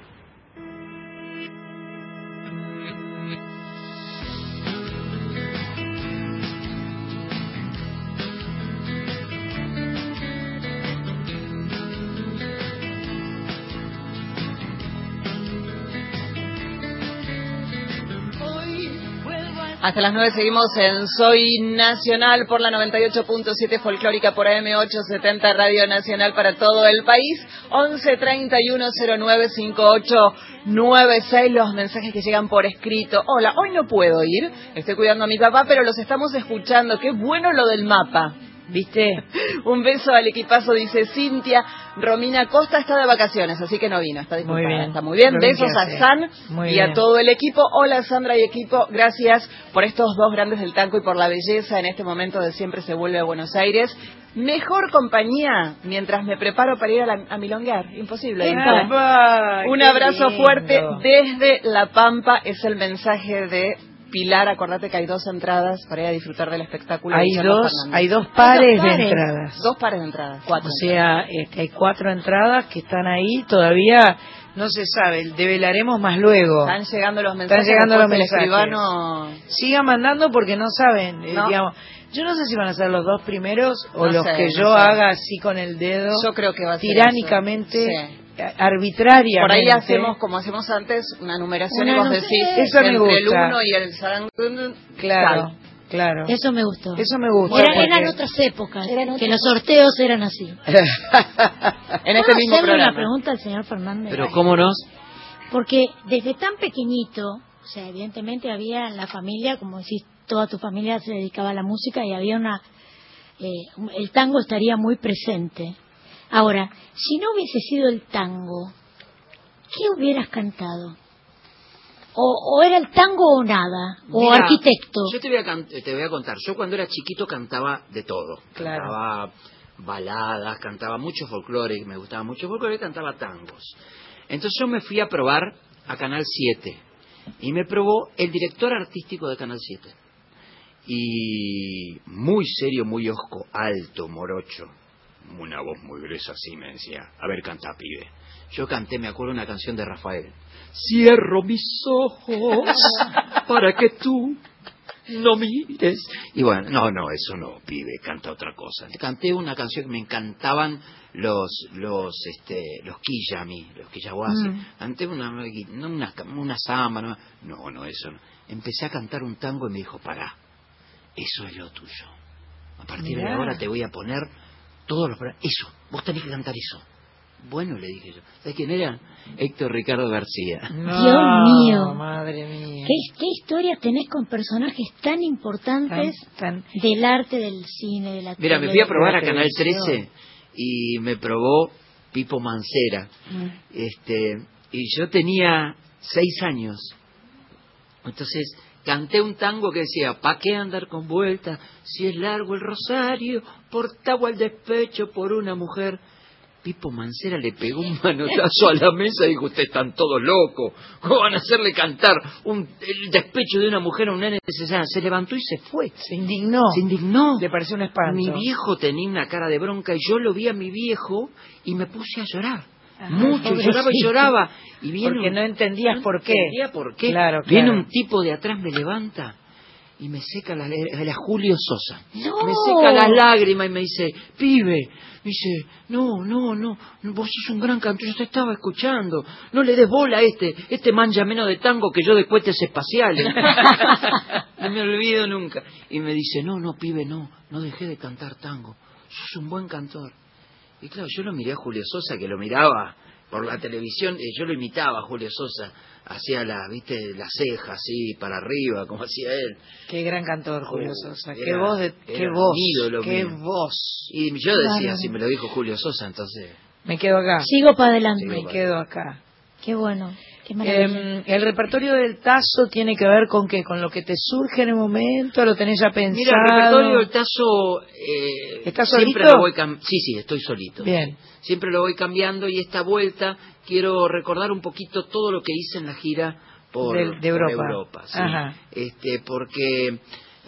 Hasta las 9 seguimos en Soy Nacional por la 98.7 Folclórica por AM870 Radio Nacional para todo el país. 11 31 09 5896 los mensajes que llegan por escrito. Hola, hoy no puedo ir, estoy cuidando a mi papá, pero los estamos escuchando. Qué bueno lo del mapa. ¿Viste? Un beso al equipazo, dice Cintia. Romina Costa está de vacaciones, así que no vino, está disculpada. Muy bien. Está muy bien. Besos a. San Muy y bien. a todo el equipo. Hola Sandra y equipo, gracias por estos dos grandes del tango y por la belleza en este momento de siempre se vuelve a Buenos Aires. Mejor compañía mientras me preparo para ir a, la- a milonguear. Imposible. Un abrazo lindo. fuerte desde La Pampa. Es el mensaje de Pilar. Acordate que hay dos entradas para ir a disfrutar del espectáculo. de Hay Guillermo dos, hay dos pares de pares. entradas. Dos pares de entradas. Cuatro. O sea, este, hay cuatro entradas que están ahí, todavía no se sabe, develaremos más luego. Están llegando los mensajes. llegando los mensajes. escribano- Sigan mandando porque no saben, eh, No. digamos. Yo no sé si van a ser los dos primeros o No los sé, que no yo sé. haga así con el dedo, Yo creo que va a ser tiránicamente, eso. Sí. A- arbitrariamente. Por ahí hacemos, como hacemos antes, una numeración Una y vos decís Eso me entre el gusta. uno y el sarang- Claro, claro. Eso me gustó. Eso me gusta. Era- porque- eran otras épocas, que los sorteos eran así. En este ¿Puedo mismo hacerle una programa. pregunta al señor Fernández? Pero cómo no, Porque desde tan pequeñito, o sea, evidentemente había la familia, como decís, toda tu familia se dedicaba a la música y había una... eh, el tango estaría muy presente. Ahora, si no hubiese sido el tango, ¿qué hubieras cantado? O, o era el tango o nada, o Mira, arquitecto. Yo te voy, a can- te voy a contar. Yo cuando era chiquito cantaba de todo. Claro. Cantaba baladas, cantaba mucho folclore, me gustaba mucho folclore, y cantaba tangos. Entonces yo me fui a probar a Canal 7 y me probó el director artístico de Canal 7. Y muy serio, muy osco, alto, morocho. Una voz muy gruesa así me decía, a ver, canta, pibe. Yo canté, me acuerdo, una canción de Rafael. Cierro mis ojos para que tú no mires. Y bueno, no, no, eso no, pibe, canta otra cosa. Canté una canción que me encantaban los, los, este, los quilla a mí, los quillahuases. Mm. Canté una, no, una, una samba, no, no, no, eso no. Empecé a cantar un tango y me dijo, pará, eso es lo tuyo. A partir de ahora te voy a poner todos los... Eso, vos tenés que cantar eso. Bueno, le dije yo. ¿Sabes quién era? Héctor Ricardo García. No, Dios mío. Madre mía. ¿Qué, qué historias tenés con personajes tan importantes Tan- tan- del arte, del cine, de la Mira, me fui a probar a Canal televisión. 13 y me probó Pipo Mancera. Mm. Este, y yo tenía seis años. Entonces canté un tango que decía, ¿pa' qué andar con vuelta? Si es largo el rosario, portado al despecho por una mujer. Pipo Mancera le pegó un manotazo a la mesa y dijo, ustedes están todos locos, ¿cómo van a hacerle cantar un, el despecho de una mujer a un nene necesario? Se levantó y se fue. Se indignó. Se indignó. Le pareció un espanto. Mi viejo tenía una cara de bronca y yo lo vi a mi viejo y me puse a llorar. Ajá, Mucho, y lloraba y lloraba. Y viene Porque un- no entendías no por qué. entendía por qué. Claro, Viene claro. un tipo de atrás, me levanta y me seca la, la Julio Sosa. ¡No! Me seca las lágrimas y me dice, pibe, me dice, no, no, no, vos sos un gran cantor, yo te estaba escuchando, no le des bola a este, este manja menos de tango que yo de cohetes espaciales. no me olvido nunca. Y me dice, no, no, pibe, no, no dejé de cantar tango, sos un buen cantor. Y claro, yo lo miré a Julio Sosa, que lo miraba por la televisión, eh, yo lo imitaba a Julio Sosa, hacía la, viste, las cejas así, para arriba, como hacía él. Qué gran cantor, Julio Oh, Sosa. era- Qué voz, de, qué voz. ídolo qué mío. voz. Y yo decía, Claro. si me lo dijo Julio Sosa, entonces... Me quedo acá. Sigo para adelante. Me quedo acá. Qué bueno. Em, el repertorio del Tazo tiene que ver con qué, con lo que te surge en el momento, lo tenés ya pensado. Mira, el repertorio del Tazo... Eh, ¿Estás siempre solito? lo voy cam- Sí, sí, estoy solito. Bien. Siempre lo voy cambiando y esta vuelta quiero recordar un poquito todo lo que hice en la gira por, de por Europa. sí. Ajá. Este, porque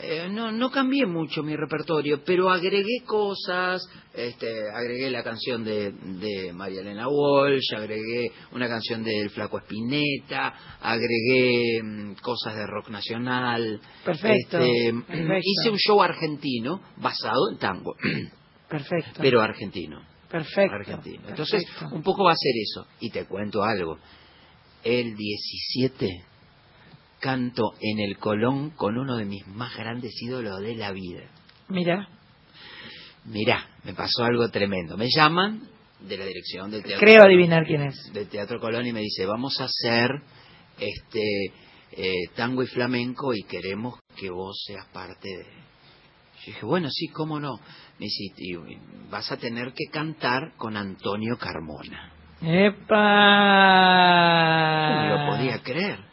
eh, no, no cambié mucho mi repertorio, pero agregué cosas, este, agregué la canción de, de María Elena Walsh, agregué una canción del Flaco Espineta, agregué mm, cosas de rock nacional. Perfecto, Este, perfecto. Hice un show argentino basado en tango, Perfecto. pero argentino. perfecto. Argentino. Entonces, perfecto. un poco va a ser eso. Y te cuento algo. El 17 canto en el Colón con uno de mis más grandes ídolos de la vida. Mira, Mirá, me pasó algo tremendo. Me llaman de la dirección del teatro. creo adivinar quién es. Del Teatro Colón y me dice, vamos a hacer este eh, tango y flamenco y queremos que vos seas parte de... Yo dije, bueno, sí, cómo no. Me dice, y vas a tener que cantar con Antonio Carmona. ¡Epa! No lo podía creer.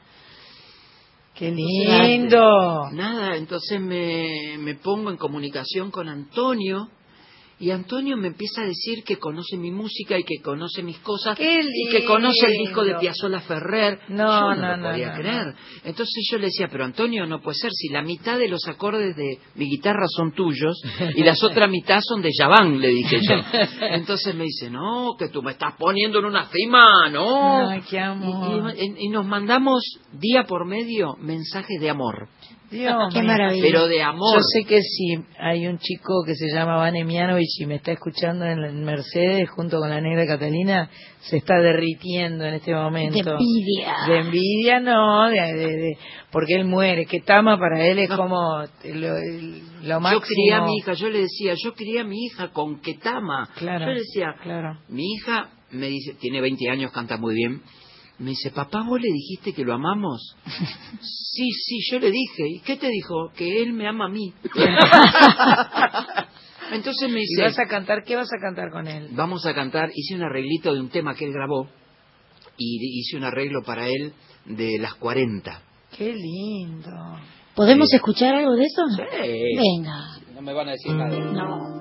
¡Qué lindo! Nada, entonces me, me pongo en comunicación con Antonio y Antonio me empieza a decir que conoce mi música y que conoce mis cosas ¡Qué y que conoce el disco de! Piazzolla Ferrer. No, Yo no, lo no, podía no, no. creer. Entonces yo le decía, pero Antonio, no puede ser si la mitad de los acordes de mi guitarra son tuyos y las otras mitad son de Yaván, le dije yo. Entonces me dice, no, que tú me estás poniendo en una cima, no. Ay, qué amor. Y, y- y nos mandamos día por medio mensajes de amor, Dios Qué mío. maravilla. pero de amor. Yo sé que si hay un chico que se llama Vane Mianovich y me está escuchando en Mercedes junto con la negra Catalina, se está derritiendo en este momento. De envidia. De envidia no, de, de- de- porque él muere, que Tama para él es No. como lo, lo máximo. Yo crié a mi hija, yo le decía, yo crié a mi hija con Ketama. Claro, Yo le decía, claro. mi hija me dice, tiene 20 años, canta muy bien. Me dice, papá, ¿vos le dijiste que lo amamos? sí, sí, yo le dije. ¿Y qué te dijo? Que él me ama a mí. Entonces me ¿Y dice, vas a cantar? ¿Qué vas a cantar con él? vamos a cantar, hice un arreglito de un tema que él grabó y hice un arreglo para él de las 40. Qué lindo. ¿Podemos Sí. escuchar algo de eso? Sí. Venga. No me van a decir nada. No.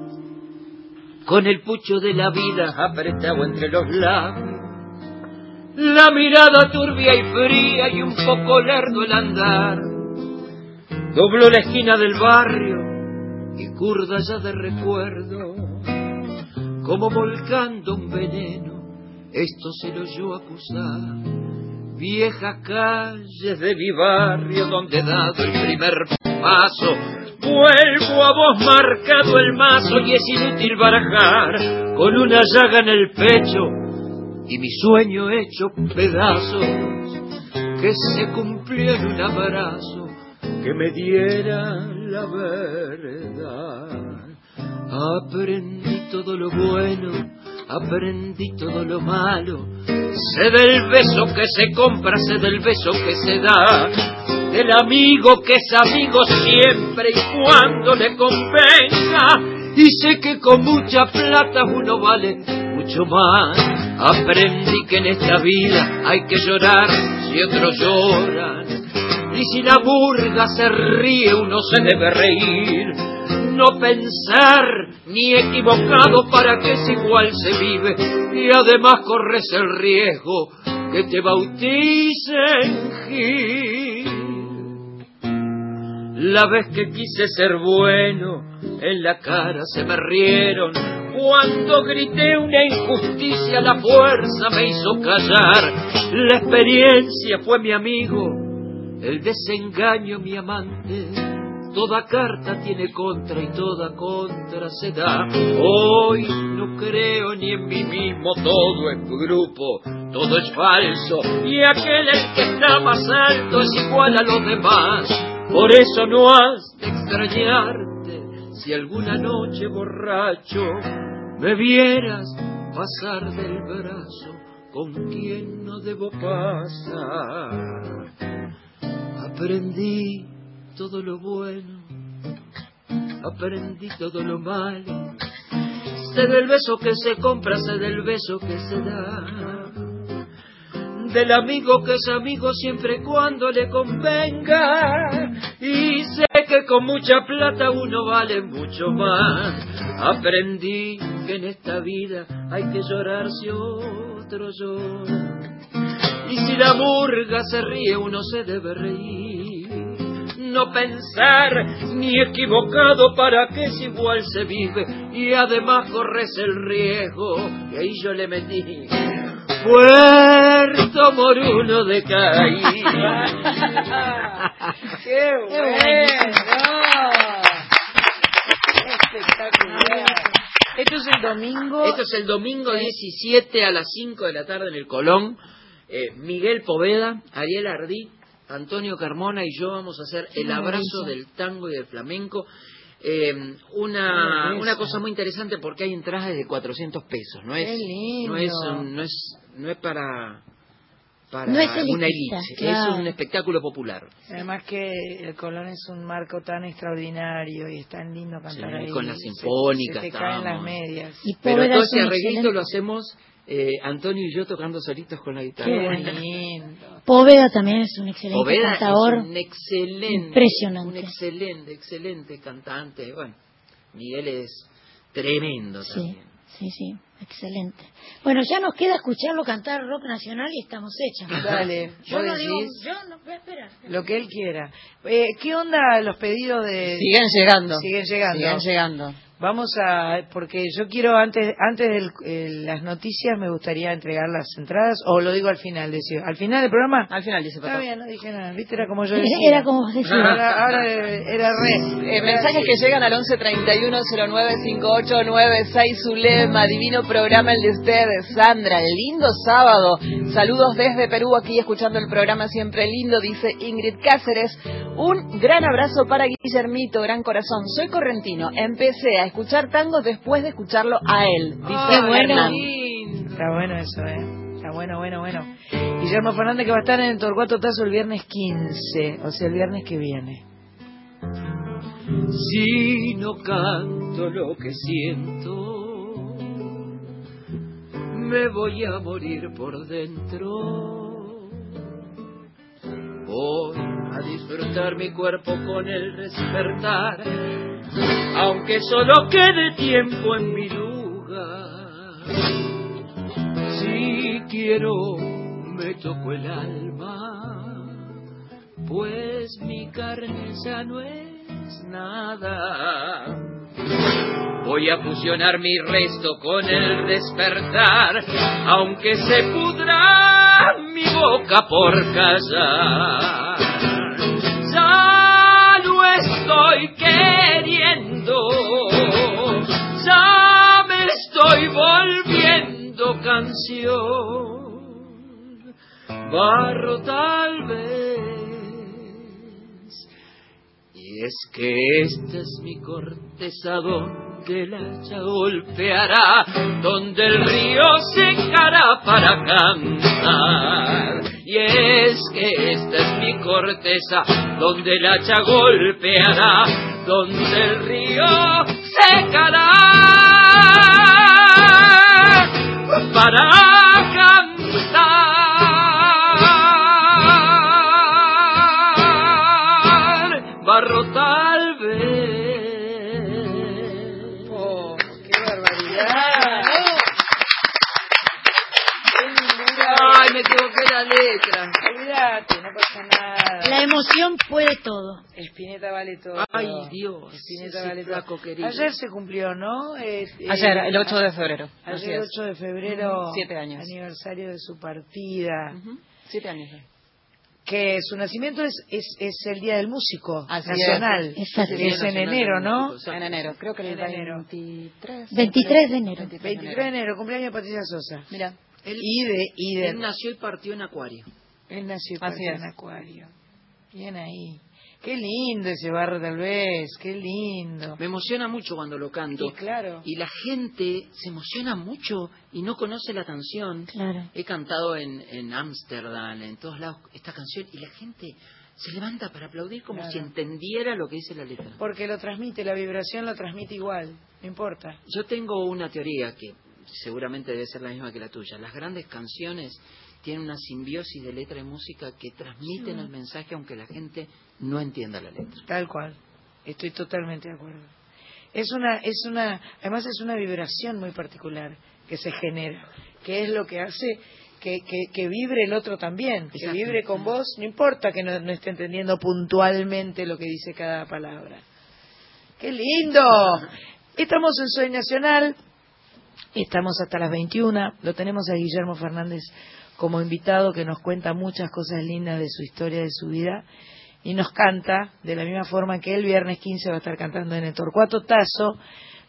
con el pucho de la vida apretado entre los labios, la mirada turbia y fría y un poco lerdo el andar, dobló la esquina del barrio y curda ya de recuerdo, como volcando un veneno, esto se lo oyó acusar. Viejas calles de mi barrio donde he dado el primer paso, vuelvo a vos marcado el mazo y es inútil barajar con una llaga en el pecho y mi sueño hecho pedazos que se cumplió en un abrazo que me diera la verdad. Aprendí todo lo bueno aprendí todo lo malo. Sé del beso que se compra, sé del beso que se da, del amigo que es amigo siempre y cuando le convenga. Y sé que con mucha plata uno vale mucho más. Aprendí que en esta vida hay que llorar si otros lloran. Y si la burga se ríe uno se debe reír. No pensar ni equivocado para que es igual se vive. Y además corres el riesgo que te bauticen Gil. La vez que quise ser bueno, en la cara se me rieron. Cuando grité una injusticia, la fuerza me hizo callar. La experiencia fue mi amigo, el desengaño mi amante. Toda carta tiene contra y toda contra se da. Hoy no creo ni en mí mismo, todo es grupo, todo es falso. Y aquel el que está más alto es igual a los demás. Por eso no has de extrañarte si alguna noche borracho me vieras pasar del brazo con quien no debo pasar. Aprendí todo lo bueno, aprendí todo lo malo. Sé del beso que se compra, sé del beso que se da del amigo que es amigo siempre cuando le convenga. Y sé que con mucha plata uno vale mucho más. Aprendí que en esta vida hay que llorar si otro llora. Y si la murga se ríe uno se debe reír. No pensar ni equivocado para que es igual se vive y además corres el riesgo. Y ahí yo le metí Puerto Moruno de Caí. ¡Qué bueno! Espectacular. Esto es el domingo. Esto es el domingo 17 a las 5 de la tarde en el Colón. Eh, Miguel Poveda, Ariel Ardí, Antonio Carmona y yo vamos a hacer el abrazo del tango y del flamenco. Eh, una, una cosa muy interesante porque hay entradas de 400 pesos, no es, Qué lindo. no es, un- no es, no es para, para No es una élite, claro. es un espectáculo popular. Además que el Colón es un marco tan extraordinario y es tan lindo cantar Sí, ahí. con la Se- sinfónica Se, te caen las medias. Y Pero Poveda todo es ese arreglito excelente- lo hacemos eh, Antonio y yo tocando solitos con la guitarra. Qué lindo. Poveda también es un excelente Poveda cantador. es un excelente, impresionante. un excelente, excelente cantante. Bueno, Miguel es tremendo Sí, también. Sí, sí, excelente. Bueno, ya nos queda escucharlo cantar rock nacional y estamos hechas. Dale, Yo no digo, yo no, voy a esperar. lo que él quiera. Eh, ¿Qué onda los pedidos de...? Siguen llegando. Siguen llegando. Siguen llegando. Vamos a, porque yo quiero antes antes de las noticias me gustaría entregar las entradas o lo digo al final, decir, al final del programa. Al final dice Está Pato. bien, no dije nada, viste, era como yo decía. Era como vos decías. Ahora, ahora era re. Eh, mensajes que llegan al 11 31 09 58 96 Zulema, divino programa el de ustedes, Sandra, lindo sábado, saludos desde Perú aquí escuchando el programa siempre lindo, dice Ingrid Cáceres, un gran abrazo para Guillermito, gran corazón, soy correntino, empecé a escuchar tango después de escucharlo a él, dice Ah, Hernán. Está bueno eso, eh. Está bueno, bueno, bueno. Guillermo Fernández que va a estar en Torcuato Tazo el viernes 15, o sea, el viernes que viene. Si no canto lo que siento, me voy a morir por dentro. Voy a disfrutar mi cuerpo con el despertar, aunque solo quede tiempo en mi lugar. Si quiero, me toco el alma, pues mi carne ya no es nada. Voy a fusionar mi resto con el despertar, aunque se pudra mi boca por callar. Estoy queriendo, ya me estoy volviendo canción, barro tal vez. Y es que este es mi cortezado donde el hacha golpeará, donde el río secará para cantar. Y es que esta es mi corteza, donde el hacha golpeará, donde el río secará para cantar. Emoción puede todo. Espineta vale todo. Ay, Dios. Espineta ese vale todo. flaco querido. Ayer se cumplió, ¿no? Eh, eh, Ayer, el 8 de febrero. Ayer, es. 8 de febrero. Siete años. Aniversario de su partida. Ujú, Siete años. ya. Que su nacimiento es, es, es el Día del Músico Así Nacional. es. Exacto. Que es en enero, ¿no? En enero, creo que el En enero. 23. 23 de enero. 23 de enero, cumpleaños de Patricia Sosa. Mira, Él, Y de, y de, él nació y partió en Acuario. Él nació y Así partió es. en Acuario. Bien ahí. Qué lindo ese barro tal vez, qué lindo. Me emociona mucho cuando lo canto. Y claro. Y la gente se emociona mucho y no conoce la canción. Claro. He cantado en en Ámsterdam, en todos lados, esta canción y la gente se levanta para aplaudir como Claro. si entendiera lo que dice la letra. Porque lo transmite, la vibración lo transmite igual, no importa. Yo tengo una teoría que seguramente debe ser la misma que la tuya. Las grandes canciones tienen una simbiosis de letra y música que transmiten el mensaje aunque la gente no entienda la letra. Tal cual. Estoy totalmente de acuerdo. Es una, es una, además es una vibración muy particular que se genera, que es lo que hace que, que, que vibre el otro también, que Exacto. vibre con vos, no importa que no, no esté entendiendo puntualmente lo que dice cada palabra. ¡Qué lindo! Estamos en Soy Nacional, estamos hasta las 21, lo tenemos a Guillermo Fernández como invitado que nos cuenta muchas cosas lindas de su historia, de su vida, y nos canta de la misma forma que el viernes 15 va a estar cantando en el Torcuato Tazo.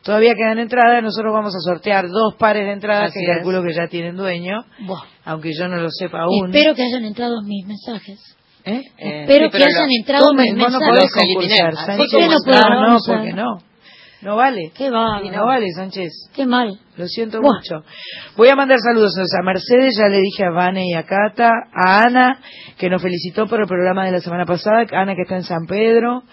Todavía quedan entradas, nosotros vamos a sortear dos pares de entradas Así que es. calculo que ya tienen dueño, Buah. aunque yo no lo sepa aún. Espero que hayan entrado mis mensajes. ¿Eh? Eh, Espero sí, que hayan lo- entrado mis vos no mensajes. podés concursar, Sánchez. no, no, a- porque no. No vale. Qué va, No vale, Sánchez. qué mal. Lo siento Buah. mucho. Voy a mandar saludos a Mercedes, ya le dije a Vane y a Cata, a Ana, que nos felicitó por el programa de la semana pasada, Ana que está en San Pedro.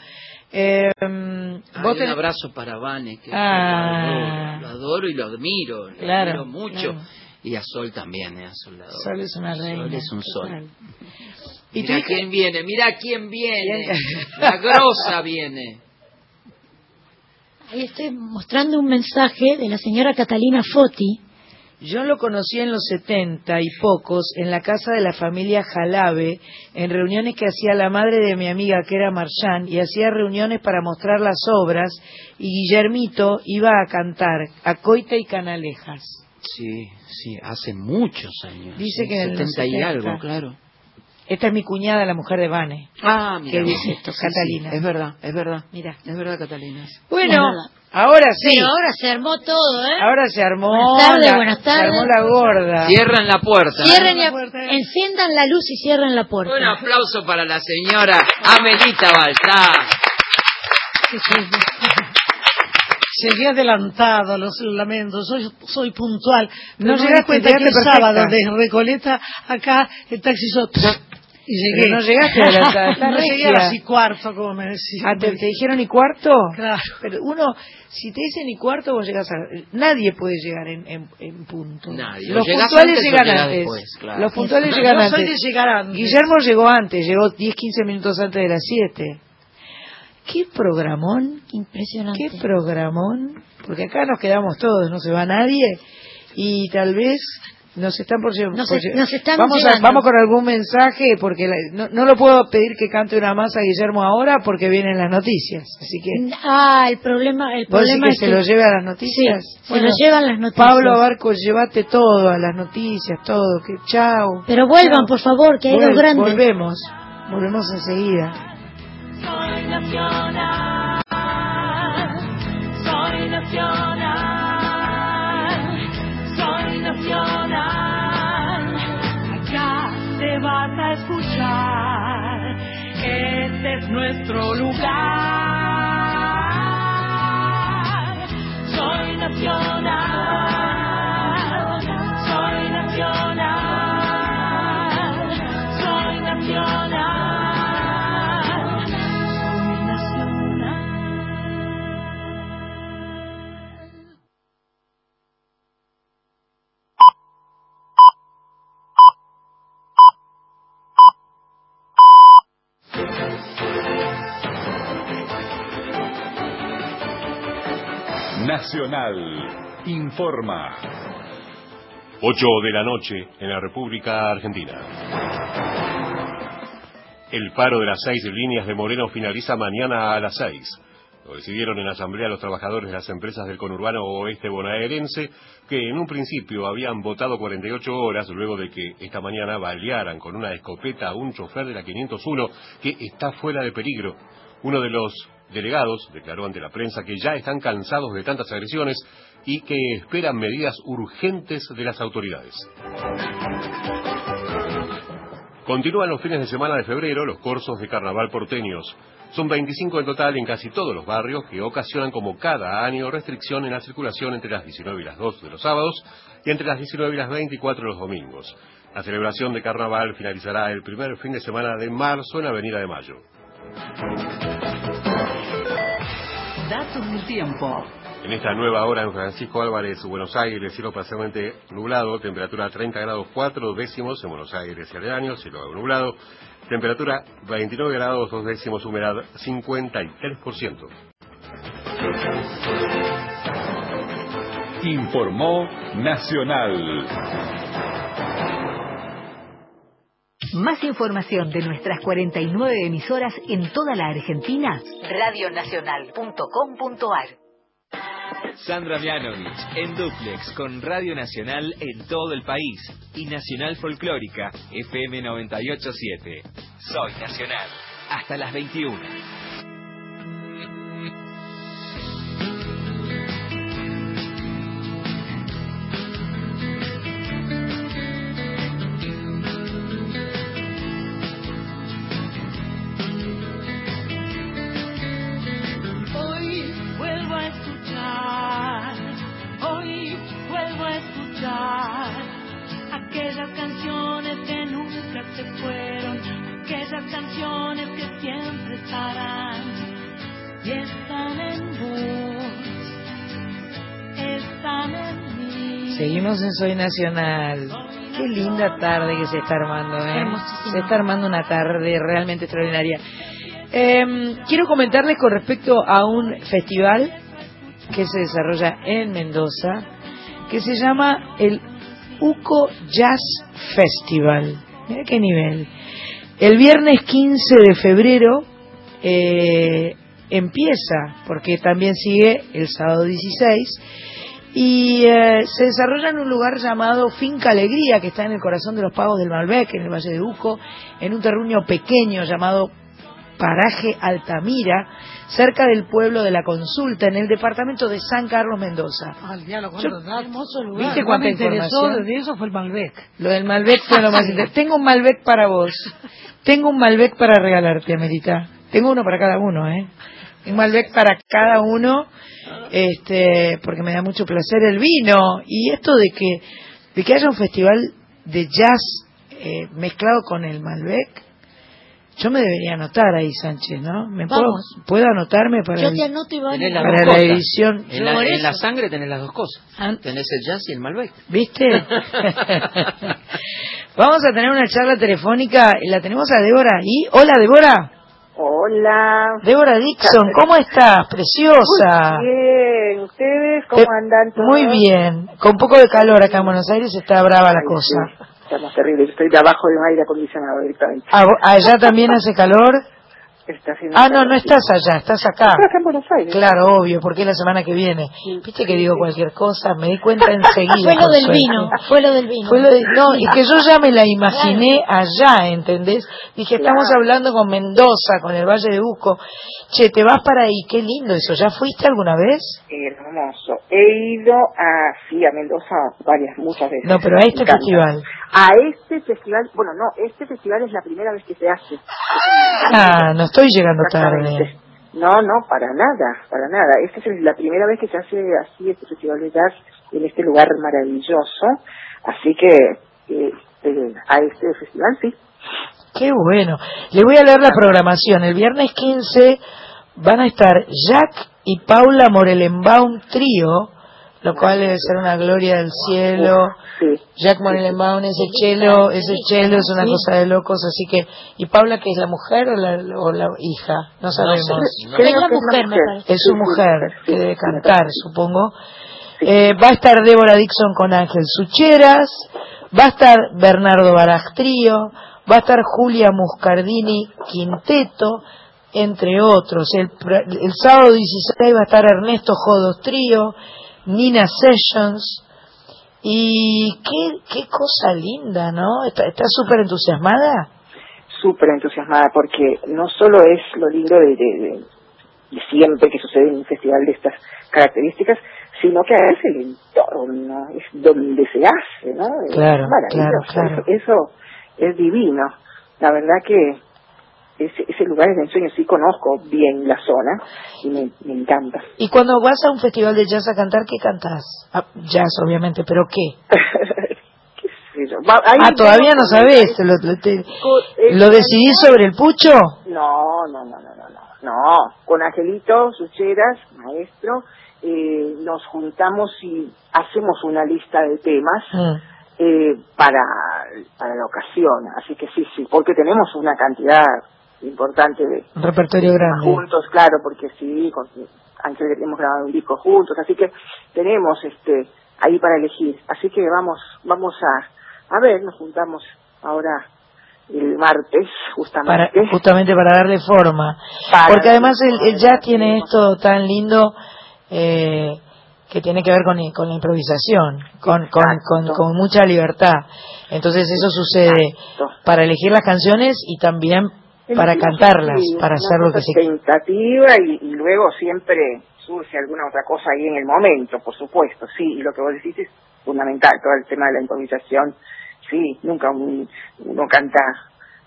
Eh, vos un abrazo para Vane, que Ah. lo, adoro, lo adoro y lo admiro, lo Claro, admiro mucho. claro. Y a Sol también, ¿eh? a Sol, la adoro. Sol es una reina. Sol es un sol. total. ¿Y Mira quién viene, mira quién viene. ¿Quién? La grosa viene. Ahí estoy mostrando un mensaje de la señora Catalina Foti. Yo lo conocí en los setenta y pocos en la casa de la familia Jalabe, en reuniones que hacía la madre de mi amiga que era Marchán, y hacía reuniones para mostrar las obras, y Guillermito iba a cantar a Coita y Canalejas. Sí, sí, hace muchos años. Dice sí, que en los 70 y 70. algo, claro. Esta es mi cuñada, la mujer de Vane. Ah, ¿Qué dice esto? Sí, Catalina. sí, es verdad, es verdad. Mira. Es verdad, Catalina. Bueno, ahora sí. Pero ahora se armó todo, ¿eh? Ahora se armó, Buenas tardes, la, buenas se tardes. armó la gorda. Cierran la puerta. Cierren la puerta. enciendan la luz y cierren la puerta. Un aplauso para la señora Amelita Baltar. Llegué adelantado, los lamento, soy, soy puntual. No no, llegaste, cuenta que el sábado de Recoleta acá el taxi hizo y llegué. Pero no llegaste adelantada, estás no llegué a regia. las y cuarto, como me decía. Ah, ¿te, te dijeron y cuarto? Claro. Pero uno, si te dicen y cuarto, vos llegás a... Nadie puede llegar en, en, en punto. Nadie. Los puntuales antes llegan antes. después, claro. Los puntuales Yo llegan soy antes. de llegar antes. Guillermo llegó antes, llegó 10, 15 minutos antes de las 7. ¿Qué programón? Impresionante. ¿Qué programón? Porque acá nos quedamos todos, no se va nadie. Y tal vez nos están por llevar. Nos es- nos están vamos, a- vamos con algún mensaje, porque la- no, no lo puedo pedir que cante una más a Guillermo ahora porque vienen las noticias. Así que. Ah, el problema, el ¿Vos decís problema que es se que lo lleve a las noticias? Sí, se lo llevan las noticias. Pablo Barco, llévate todo, a las noticias, todo. Que chao. Pero vuelvan, Chao. por favor, que hay Vuel- dos grandes. Volvemos. Volvemos enseguida. Soy nacional, nuestro lugar. Nacional informa. 8 de la noche en la República Argentina. El paro de las seis líneas de Moreno finaliza mañana a las seis. Lo decidieron en Asamblea los trabajadores de las empresas del conurbano oeste bonaerense, que en un principio habían votado 48 horas luego de que esta mañana balearan con una escopeta a un chofer de la 501 que está fuera de peligro. Uno de los delegados declaró ante la prensa que ya están cansados de tantas agresiones y que esperan medidas urgentes de las autoridades. Continúan los fines de semana de febrero los cursos de carnaval porteños. Son 25 en total en casi todos los barrios que ocasionan como cada año restricción en la circulación entre las 19 y las 2 de los sábados y entre las 19 y las 24 los domingos. La celebración de carnaval finalizará el primer fin de semana de marzo en Avenida de Mayo. Datos del tiempo. En esta nueva hora en Francisco Álvarez, Buenos Aires, cielo parcialmente nublado, temperatura 30 grados 4 décimos en Buenos Aires y aledaños, cielo nublado, temperatura 29 grados 2 décimos, humedad 53%. Informó Nacional. Más información de nuestras 49 emisoras en toda la Argentina, radionacional.com.ar. Sandra Mianovich en Duplex con Radio Nacional en todo el país y Nacional Folclórica FM 987. Soy Nacional. Hasta las 21. Seguimos en Soy Nacional. Qué linda tarde que se está armando, ¿eh? Se está armando una tarde realmente extraordinaria. Em, quiero comentarles con respecto a un festival que se desarrolla en Mendoza, que se llama el UCO Jazz Festival. Mira qué nivel. El viernes 15 de febrero eh, empieza, porque también sigue el sábado 16, y eh, se desarrolla en un lugar llamado Finca Alegría, que está en el corazón de los pagos del Malbec, en el Valle de Uco, en un terruño pequeño llamado Paraje Altamira, cerca del pueblo de la Consulta, en el departamento de San Carlos Mendoza. Al diablo, Yo-. Hermoso lugar. ¿Viste cuánta me interesó de eso fue el Malbec. Lo del Malbec fue lo más interesante. Tengo un Malbec para vos. Tengo un Malbec para regalarte, Amerita. Tengo uno para cada uno, ¿eh? Un Malbec para cada uno, este, porque me da mucho placer el vino. Y esto de que, de que haya un festival de jazz eh, mezclado con el Malbec, yo me debería anotar ahí, Sánchez, ¿no? ¿Me puedo, Vamos. ¿Puedo anotarme para, Yo el- te anoto y para la edición? En la, en la sangre tenés las dos cosas. Ah. Tenés el jazz y el Malbec. ¿Viste? Vamos a tener una charla telefónica, la tenemos a Débora ahí. Hola, Débora. Hola. Débora Dixon, ¿cómo estás? Preciosa. Muy bien, ¿ustedes cómo Eh, andan todos? Muy bien. Con poco de calor acá en Buenos Aires está brava la Ay, cosa. sí, Estamos terribles, estoy debajo de un aire acondicionado directamente. Ah, ¿Allá también hace calor? Ah, no, no estás allá, estás acá. En Buenos Aires. Claro, obvio, porque es la semana que viene. Viste que digo cualquier cosa, me di cuenta enseguida. Fue lo del suerte. vino, fue lo del vino. Fue lo de- no, y que yo ya me la imaginé allá, ¿entendés? Dije, estamos hablando con Mendoza, con el Valle de Uco. Che, te vas para ahí, qué lindo eso. ¿Ya fuiste alguna vez? Hermoso. He ido a, sí, a Mendoza varias, muchas veces. No, pero a este festival. A este festival, bueno, no, este festival es la primera vez que se hace. Ah, no estoy llegando tarde. No, no, para nada, para nada. Esta es la primera vez que se hace así este festival de jazz en este lugar maravilloso. Así que eh, eh, a este festival sí. Qué bueno. Le voy a leer la programación. El viernes 15 van a estar Jack y Paula Morelenbaum Trío, lo cual debe ser una gloria del cielo. Sí. Jack Morellenbaum, ese chelo, ese chelo es una Sí. cosa de locos, así que... ¿Y Paula que es la mujer o la, o la hija? No sabemos. Es la mujer, me parece. Es su mujer que debe cantar, supongo. Eh, va a estar Débora Dixon con Ángel Sucheras, va a estar Bernardo Baraj Trío, va a estar Julia Muscardini Quinteto, entre otros. El, el sábado 16 va a estar Ernesto Jodos Trío, Nina Sessions. Y qué, qué cosa linda, ¿no? ¿Está está súper entusiasmada? súper entusiasmada porque no solo es lo lindo de, de- de- de siempre que sucede en un festival de estas características, sino que es el entorno, es donde se hace, ¿no? Es Claro, maravilloso. claro, claro. Eso, eso es divino. La verdad que ese, ese lugar es de ensueño, sí conozco bien la zona y me, me encanta. Y cuando vas a un festival de jazz a cantar, ¿qué cantas? Ah, jazz, obviamente, pero ¿qué? Yo- va- Ah, todavía no sabés. ¿Lo, lo, te- eh, ¿lo decidís sobre el pucho? No, no, no, no, no, no. No, con Angelito Sucheras, maestro, eh, nos juntamos y hacemos una lista de temas Mm. eh, para, para la ocasión. Así que sí, sí, porque tenemos una cantidad importante de Un repertorio grande. juntos, claro, porque sí, con, Ángel hemos grabado un disco juntos, así que tenemos este ahí para elegir. Así que vamos, vamos a, a ver, nos juntamos ahora el martes, Para, justamente. justamente para darle forma. Para Porque además el, el jazz tiene esto tan lindo eh, que tiene que ver con, con la improvisación, con, con, con, con mucha libertad. Entonces eso sucede para elegir las canciones y también para cantarlas, para hacer lo que se tentativa y, y luego siempre surge alguna otra cosa ahí en el momento, por supuesto, sí, y lo que vos decís es fundamental, todo el tema de la improvisación, sí, nunca un- uno canta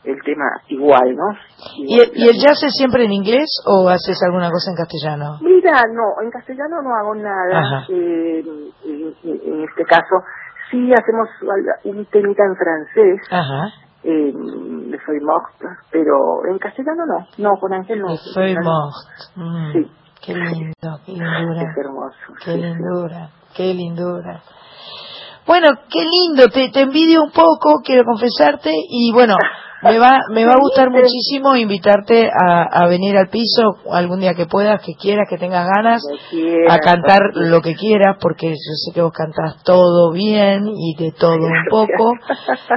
el tema igual, ¿no? ¿Y, el- ¿Y el jazz es siempre en inglés o haces alguna cosa en castellano? Mira, no, en castellano no hago nada, eh, en, en este caso sí hacemos un temita en francés, Ajá. Eh, Soy Morte, pero en castellano no, no, con Ángel no. Soy. Mort. Mm, Sí. Qué lindo, qué lindura. Es hermoso. Qué lindura, qué lindura. Bueno, qué lindo, te, te envidio un poco, quiero confesarte, y bueno, me va, me va a gustar muchísimo invitarte a, a venir al piso algún día que puedas, que quieras, que tengas ganas, a cantar lo que quieras, porque yo sé que vos cantás todo bien y de todo un poco.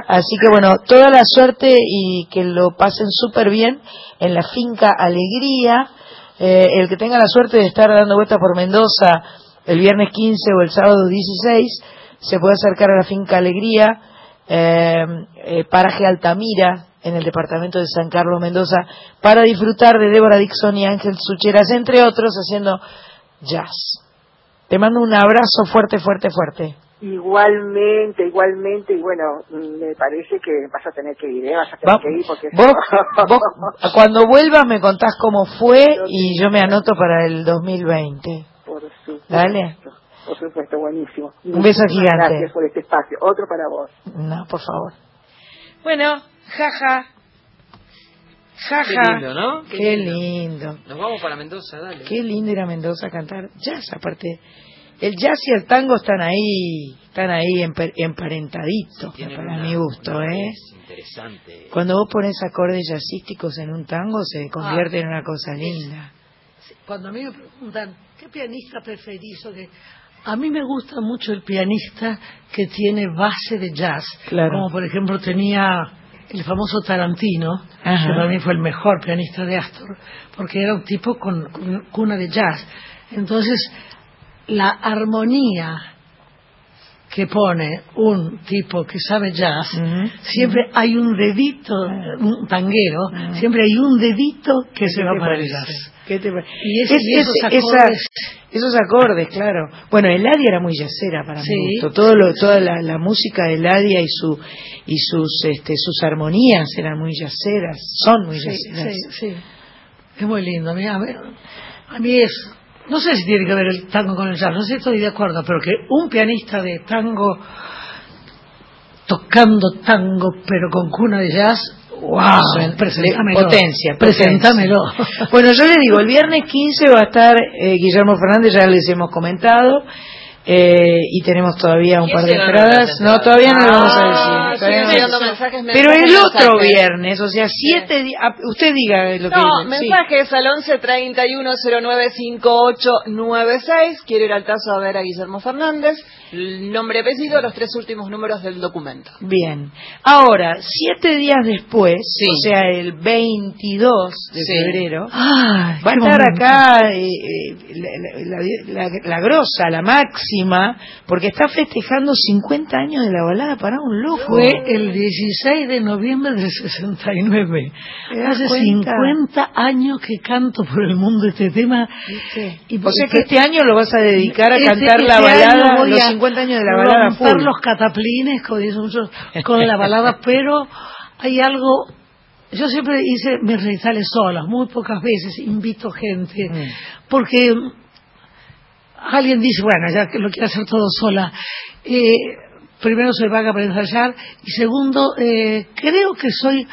Así que bueno, toda la suerte y que lo pasen súper bien en la finca Alegría. Eh, el que tenga la suerte de estar dando vueltas por Mendoza el viernes 15 o el sábado 16 se puede acercar a la finca Alegría, eh, eh, paraje Altamira, en el departamento de San Carlos Mendoza, para disfrutar de Débora Dixon y Ángel Sucheras, entre otros, haciendo jazz. Te mando un abrazo fuerte, fuerte, fuerte. Igualmente, igualmente, y bueno, me parece que vas a tener que ir, ¿eh? vas a tener Va- que ir porque... Vos, vos, cuando vuelvas me contás cómo fue y yo me anoto para el 2020. Por supuesto, Dale. Por supuesto, buenísimo. Un beso gigante. Gracias por este espacio. Otro para vos. No, por favor. Bueno, jaja. Jaja. Qué lindo, ¿no? Qué Qué lindo. lindo. Nos vamos para Mendoza, dale. Qué lindo ir a Mendoza a cantar jazz, aparte. El jazz y el tango están ahí, están ahí empa- emparentaditos, Tienen para una- mi gusto, ¿eh? Interesante. Cuando vos pones acordes jazzísticos en un tango, se convierte Ah. en una cosa linda. Cuando a mí me preguntan, ¿qué pianista preferís? o qué? A mí me gusta mucho el pianista que tiene base de jazz. Claro. Como por ejemplo tenía el famoso Tarantino, Ajá. que para mí fue el mejor pianista de Astor, porque era un tipo con, con cuna de jazz. Entonces, la armonía que pone un tipo que sabe jazz, siempre hay un dedito, un tanguero, siempre hay un dedito que se ¿Qué va para el jazz. ¿Qué te pa- Y, ese- Es- y esos es- acordes, esa- esos acordes, claro. Bueno, Eladia era muy yacera para Sí. mi gusto. Todo lo, toda la, la música de Eladia y su y sus este sus armonías eran muy yaceras, son muy Sí, yaceras. sí. Es muy lindo. A mí, a mí- a mí es. No sé si tiene que ver el tango con el jazz, no sé si estoy de acuerdo, pero que un pianista de tango tocando tango pero con cuna de jazz, ¡wow! Presentámelo. Potencia, Presentámelo. Bueno, yo le digo, el viernes 15 va a estar eh, Guillermo Fernández, ya les hemos comentado. Eh, y tenemos todavía un ¿Quién par de entradas. No, todavía no lo vamos a Ah, decir. no Pero el otro mensajes. viernes, o sea, siete días. Usted diga lo que No, sí. mensajes al 11 31 09 5896. Quiero ir al tazo a ver a Guillermo Fernández. El nombre y apellido, los tres últimos números del documento. Bien. Ahora, siete días después, o sea, el 22 de Sí. febrero, Ay, va a estar momento. acá eh, eh, la, la- la- la grosa, la máxima, porque está festejando 50 años de la balada para un loco. Fue el 16 de noviembre del 69. ¿Te das Hace cuenta? 50 años que canto por el mundo este tema. Y O sea que este año lo vas a dedicar a Este- cantar la este balada, año voy los a 50 años de la balada romper full. los cataplines, como dicen muchos, con la balada, pero hay algo... Yo siempre hice mis recitales solas, muy pocas veces invito gente, Mm. porque alguien dice, bueno, ya que lo quiero hacer todo sola. Eh, primero soy vaga para ensayar y segundo, eh, creo que soy,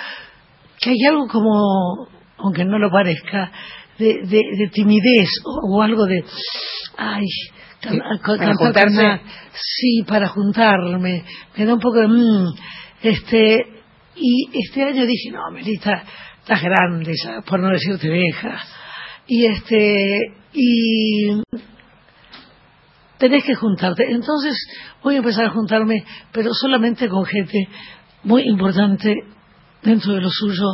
que hay algo como, aunque no lo parezca, de, de, de timidez o, o algo de, ay, Sí, para cantar juntarse. con una- sí, para juntarme, me da un poco de, mm, este, y este año dije, no, Melita, estás grande, por no decirte vieja, y este, y tenés que juntarte. Entonces voy a empezar a juntarme, pero solamente con gente muy importante dentro de lo suyo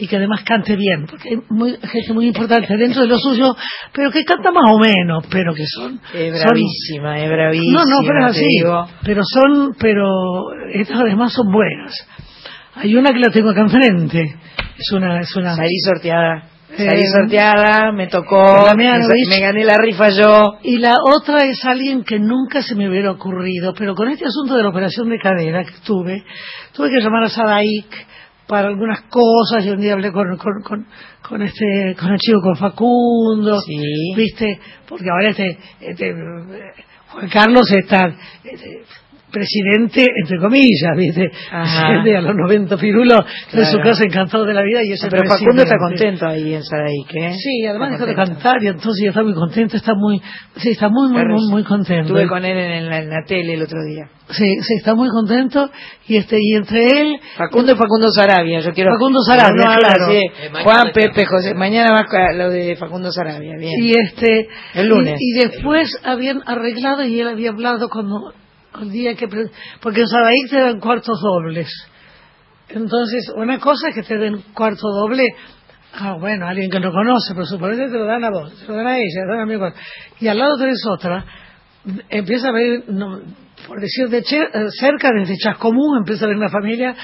y que además cante bien, porque hay muy- gente muy importante dentro de lo suyo, pero que canta más o menos, pero que son... Es son- bravísima, es bravísima. no, no, pero es así. digo. Pero son, pero estas además son buenas. Hay una que la tengo acá enfrente. Es una, es una. Salí sorteada. Eh, Salí sorteada, me tocó, me, me gané la rifa yo. Y la otra es alguien que nunca se me hubiera ocurrido, pero con este asunto de la operación de cadera que tuve, tuve que llamar a Sadaik para algunas cosas, y un día hablé con, con, con, con este, con el chico, con Facundo, viste, porque ahora este, este Juan Carlos está este, presidente, entre comillas, viste, Ajá. presidente a los 90 pirulos, en su Claro. casa encantado de la vida y es el Pero Facundo está contento ahí en Saraik, ¿eh? Sí, además Está dejó de contento. cantar y entonces ya está muy contento, está muy, sí, está muy, muy, muy, contento. Estuve con él en la, en la tele el otro día. Sí, sí, está muy contento y este, y entre él, Facundo y Facundo Sarabia, yo quiero... Facundo Sarabia, claro. Eh, Juan, Pepe, José, mañana va a lo de Facundo Sarabia, bien. y este, El lunes. Y, y después habían arreglado y él había hablado cuando, el día que, porque en Sadaik te dan cuartos dobles. Entonces, una cosa es que te den cuarto doble Ah, bueno, alguien que no conoce, pero suponete te lo dan a vos, se lo dan a ella, se lo dan a mi cuarto. Y al lado tenés otra, empieza a ver, no, por decir de che- eh, cerca, desde Chascomún, empieza a ver una familia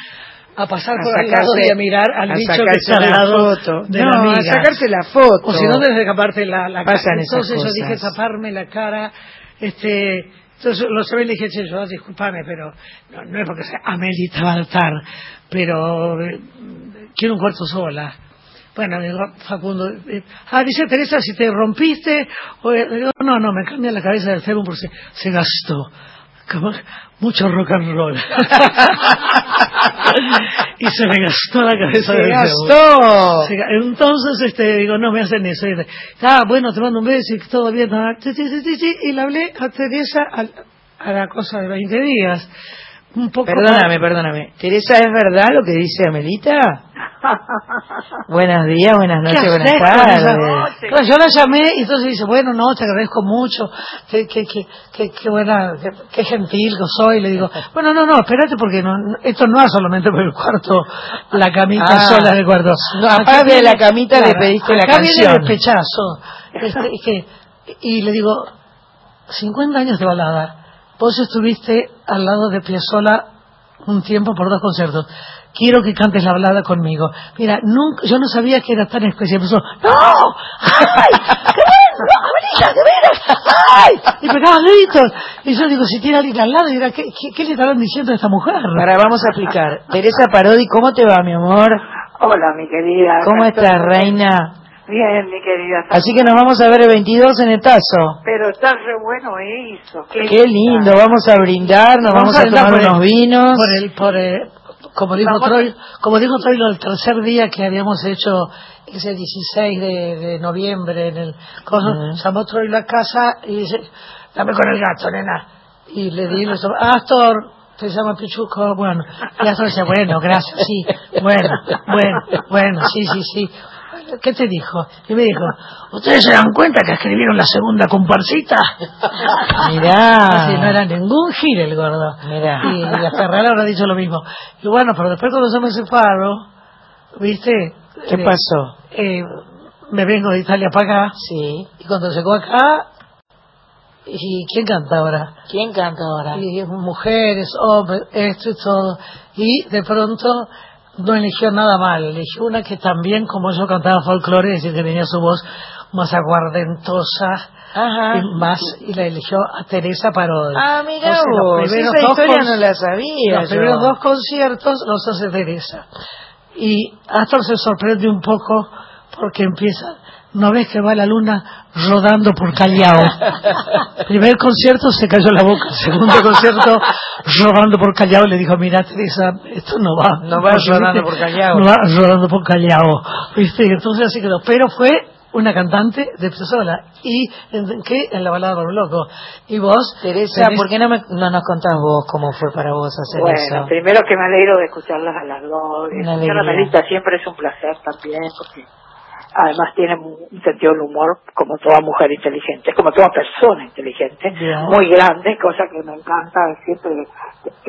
a pasar A por al lado sacarse- y a mirar al bicho que sacarse está al la lado foto. de No, la a sacarse la foto. O si no, desde la, la cara. Entonces yo dije taparme la cara, este... Entonces lo sabía y le dije, che, yo, disculpame, pero no, es porque sea Amelita Baltar, pero eh, quiero un cuarto sola. Bueno, Facundo, eh, ah, dice Teresa, si te rompiste, o, eh, digo, no, no, me cambia la cabeza del fémur porque se, se gastó. Como, mucho rock and roll. y se me gastó la cabeza Se gastó. Entonces, este, digo, no me hacen eso. Ah, bueno, te mando un beso y todo bien. Y le hablé a Teresa a, la cosa de 20 días. Un poco Perdóname, perdóname. Teresa, ¿es verdad lo que dice Amelita? Buenos días, buenas noches, ¿Qué buenas tardes. Claro, yo la llamé y entonces dice, bueno, no, te agradezco mucho, qué, qué, qué, qué, buena, qué, gentil que soy. Le digo, bueno, no, no, espérate porque no, esto no es solamente por el cuarto, la camita Ah. sola del cuarto. No, aparte de viene- la camita le pediste la acá viene canción. el pechazo. Este, y, que- y le digo, 50 años de balada, vos estuviste al lado de Piazzolla un tiempo por dos conciertos. Quiero que cantes la balada conmigo. Mira, nunca, yo no sabía que era tan especial. Empezó, ¡No! ¡Ay! ¡Qué bueno! ¡No, Amelita, de veras! ¡Ay! Y pegaba gritos. Y yo digo, si tiene alguien al lado, dirá, ¿qué, qué, qué le estarán diciendo a esta mujer? Ahora vamos a explicar. Teresa Parodi, ¿cómo te va, mi amor? Hola, mi querida. ¿Cómo estás, reina? Bien, mi querida. Así que nos vamos a ver el 22 en el Tazo. Pero está re bueno eso. Qué lindo, vamos a brindar, nos vamos, a, tomar el- unos vinos. Por el, por el, como dijo Vamos- Troy, como dijo Troy el tercer día que habíamos hecho ese 16 de, de noviembre en el coso, llamó Troy a la casa y dice, dame con el gato, nena. Y le di, le dijo, Astor, te llama Pichuco, bueno. Y Astor dice, bueno, gracias, sí, bueno, bueno, bueno, sí, sí, sí. ¿Qué te dijo? Y me dijo, ¿ustedes se dan cuenta que escribieron la segunda comparsita? Mirá. Así, no era ningún gil el gordo. Mirá. Y, y la Ferrara habrá dicho lo mismo. Y bueno, pero después cuando yo me separo, ¿viste? ¿Qué Eh, pasó? eh, me vengo de Italia para acá. Sí. Y cuando llegó acá, ¿y quién canta ahora? ¿Quién canta ahora? Y mujeres, hombres, esto y todo. Y de pronto no eligió nada mal, eligió una que también, como yo cantaba folclore, es decir, que tenía su voz más aguardentosa, Ajá. y más, y la eligió a Teresa Parodi. Ah, mira los vos, primeros esa dos historia no la sabía Los yo. primeros dos conciertos los hace Teresa. Y Astor se sorprende un poco porque empieza, ¿no ves que va la luna rodando por Callao? Primer concierto se cayó la boca, segundo concierto rodando por Callao le dijo, mira Teresa, esto no va. No va rodando por Callao. No va rodando por Callao. ¿Viste? Entonces así quedó. Pero fue una cantante de sola y en, ¿qué? en la balada por loco y vos Teresa, tenés- ¿por qué no, me, no nos contás vos cómo fue para vos hacer Bueno, eso? primero que me alegro de escucharlas a las dos. Una Escuchar a. Melita siempre es un placer también, porque además tiene un sentido del humor como toda mujer inteligente, como toda persona inteligente, muy grande, cosa que me encanta siempre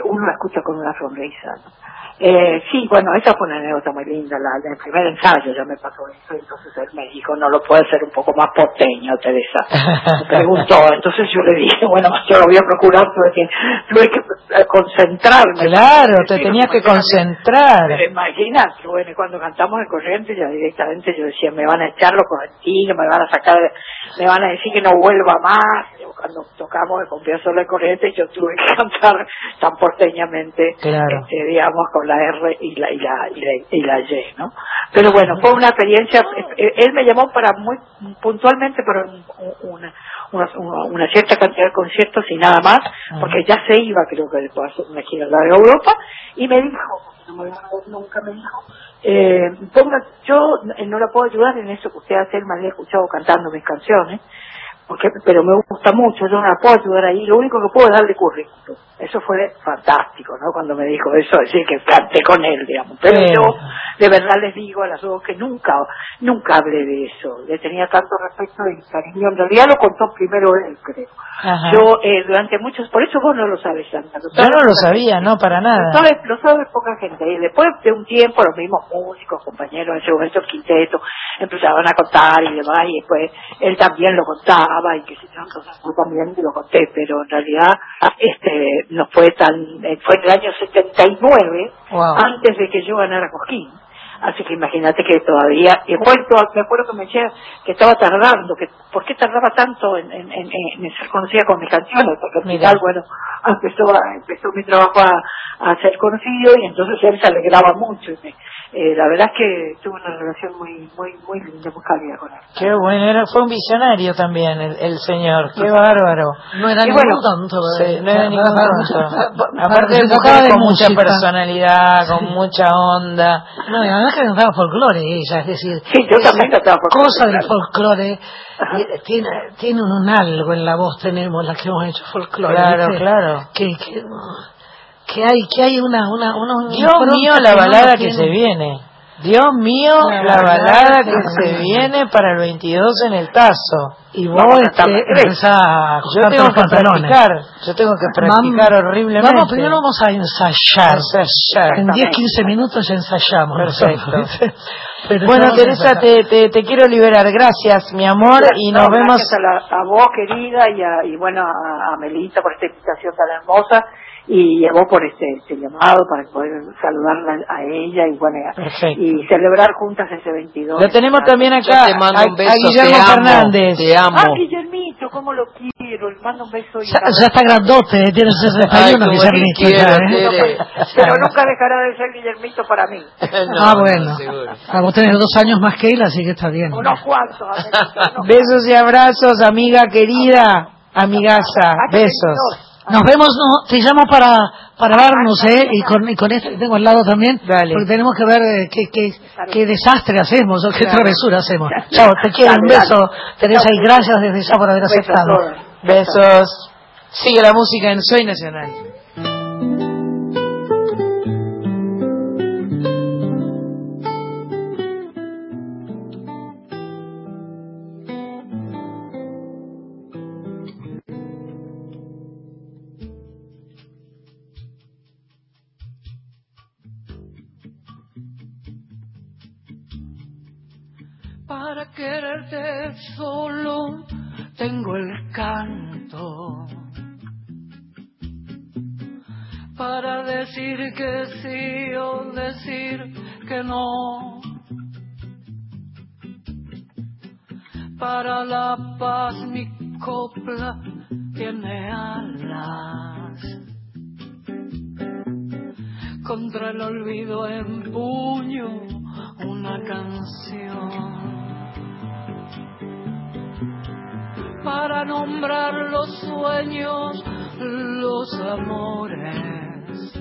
uno la escucha con una sonrisa. ¿no? Eh, sí, bueno, esa fue una anécdota muy linda, la, la- el primer ensayo ya me pasó eso, entonces él me dijo, no lo puede ser un poco más porteño, Teresa. Me preguntó, entonces yo le dije, bueno, yo lo voy a procurar, tuve que, tuve que eh, concentrarme. Claro, te tenías que concentrar. pero imagínate, bueno, cuando cantamos en corriente ya directamente yo decía, me van a echar los correntinos, me van a sacar, me van a decir que no vuelva más. Cuando tocamos el Confía solo de corriente yo tuve que cantar tan porteñamente, Claro. este, digamos, con la R y la, y la, y la, y la Y, ¿no? Pero bueno, fue una experiencia, él me llamó para muy puntualmente para un- una, una, cierta cantidad de conciertos y nada más, porque ya se iba, creo que después hacer una gira a Europa, y me dijo, no me nunca me dijo, eh, ponga, yo eh, no la puedo ayudar en eso que usted hace, él me había escuchado cantando mis canciones, porque, pero me gusta mucho, yo no la puedo ayudar ahí, lo único que puedo es darle currículum. Eso fue fantástico, ¿no? Cuando me dijo eso, decir que canté con él, digamos. Pero Sí. yo, de verdad les digo a las dos que nunca, nunca hablé de eso. Le tenía tanto respeto y cariño. En realidad lo contó primero él, creo. Ajá. Yo, eh, durante muchos, por eso vos no lo sabes, Sandra. Yo no lo sabía, no, para Lo nada. sabe, lo sabe poca gente. Y después de un tiempo, los mismos músicos, compañeros, en ese momento el quinteto, empezaron a contar y demás, y después él también lo contaba, y que se yo también lo conté, pero en realidad este no fue tan, eh, fue en el año 79, Wow. antes de que yo ganara Cosquín. Así que imagínate que todavía, to- me acuerdo que me decía que estaba tardando, que ¿por qué tardaba tanto en, en, en, en ser conocida con mis canciones? Porque al final, bueno, empezó, a- empezó mi trabajo a, a ser conocido y entonces él se alegraba mucho. y me- eh, la verdad es que tuve una relación muy, muy, muy linda, muy cálida con él. Qué bueno, era, fue un visionario también el, el señor, qué bárbaro. No era Y ningún bueno, tonto. Sí, no era ningún tonto. Aparte de con mucha personalidad, con mucha onda. No, además que cantaba folclore ella, es decir, Sí, yo también cantaba folclore, cosa del folclore tiene, tiene un, algo en la voz, tenemos las que hemos hecho folclore. Claro, ¿viste? claro. Que, que, que hay, que hay una, una, una Dios impronta mío, la que balada que tiene. se viene. Dios mío, La la balada que se viene para el 22 en el Tazo. Y vos este, empezás a Yo tengo que pantalones. practicar, yo tengo que practicar Vamos- horriblemente. Vamos, primero vamos a ensayar. Ensayar. En 10, 15 minutos ya ensayamos. Perfecto. Pero Bueno, Teresa, te, te, te quiero liberar. Gracias, mi amor, y No, nos vemos. gracias a, la- a vos, querida, y, a, y bueno, a, a Melita por esta invitación tan hermosa, y a vos por este, este llamado para poder saludarla a ella y bueno, y celebrar juntas ese 22. Lo tenemos también acá, te mando a, un beso, a Guillermo te amo, Fernández. te amo. Ah, Guillermito, cómo lo quiero, le mando un beso. y Ya, ya está grandote, eh, tiene 61 Ay, cómo te Guillermito. quiero, ¿eh? Pero nunca dejará de ser Guillermito para mí. No, ah, bueno. Ah, vos tenés dos años más que él, así que está bien. Unos cuantos, unos Besos y abrazos, amiga querida, amigaza. Besos. 22. Nos vemos, no, te llamo para, para vernos, ¿eh? Y con, y con este que tengo al lado también, porque tenemos que ver eh, qué, qué, qué desastre hacemos o qué Claro. travesura hacemos. Chao, te quiero, un Dale, beso, dale. Teresa, y gracias desde ya por haber Besos, aceptado. Besos. Sigue la música en Soy Nacional. Quererte solo tengo el canto. Para decir que sí o decir que no. Para la paz mi copla tiene alas. Contra el olvido empuño una canción. Para nombrar los sueños, los amores,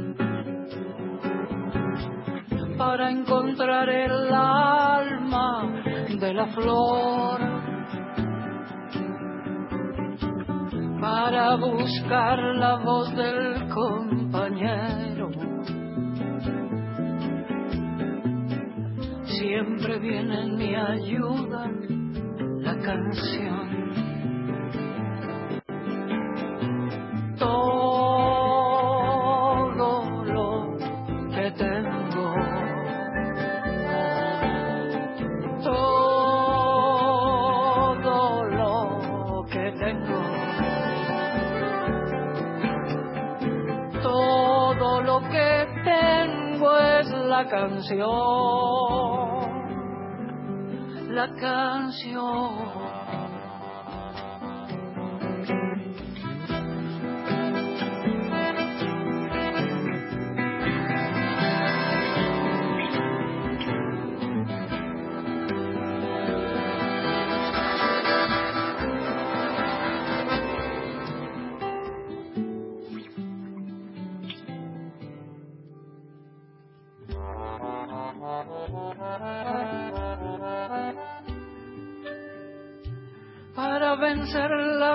para encontrar el alma de la flor, para buscar la voz del compañero. Siempre viene en mi ayuda la canción. Canción. La canción.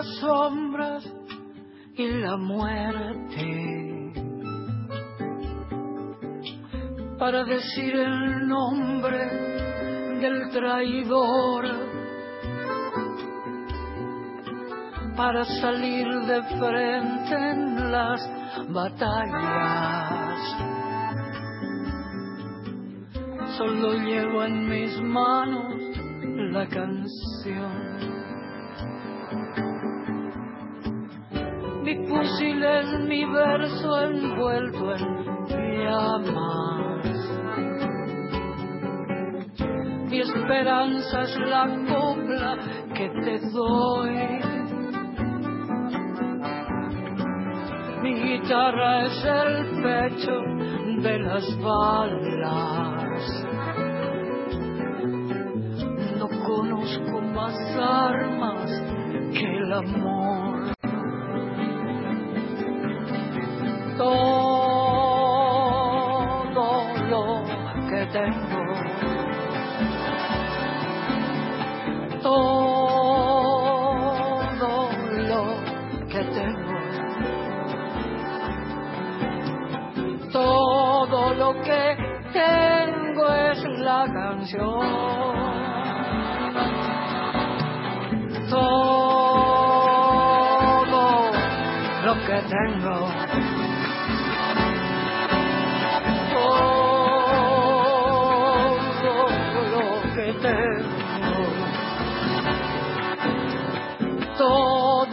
Las sombras y la muerte, para decir el nombre del traidor, para salir de frente en las batallas. Solo llevo en mis manos la canción. Fusil es mi verso envuelto en llamas. Mi esperanza es la copla que te doy. Mi guitarra es el pecho de las balas. No conozco más armas que el amor. Tengo. Todo lo que tengo. Todo lo que tengo es la canción.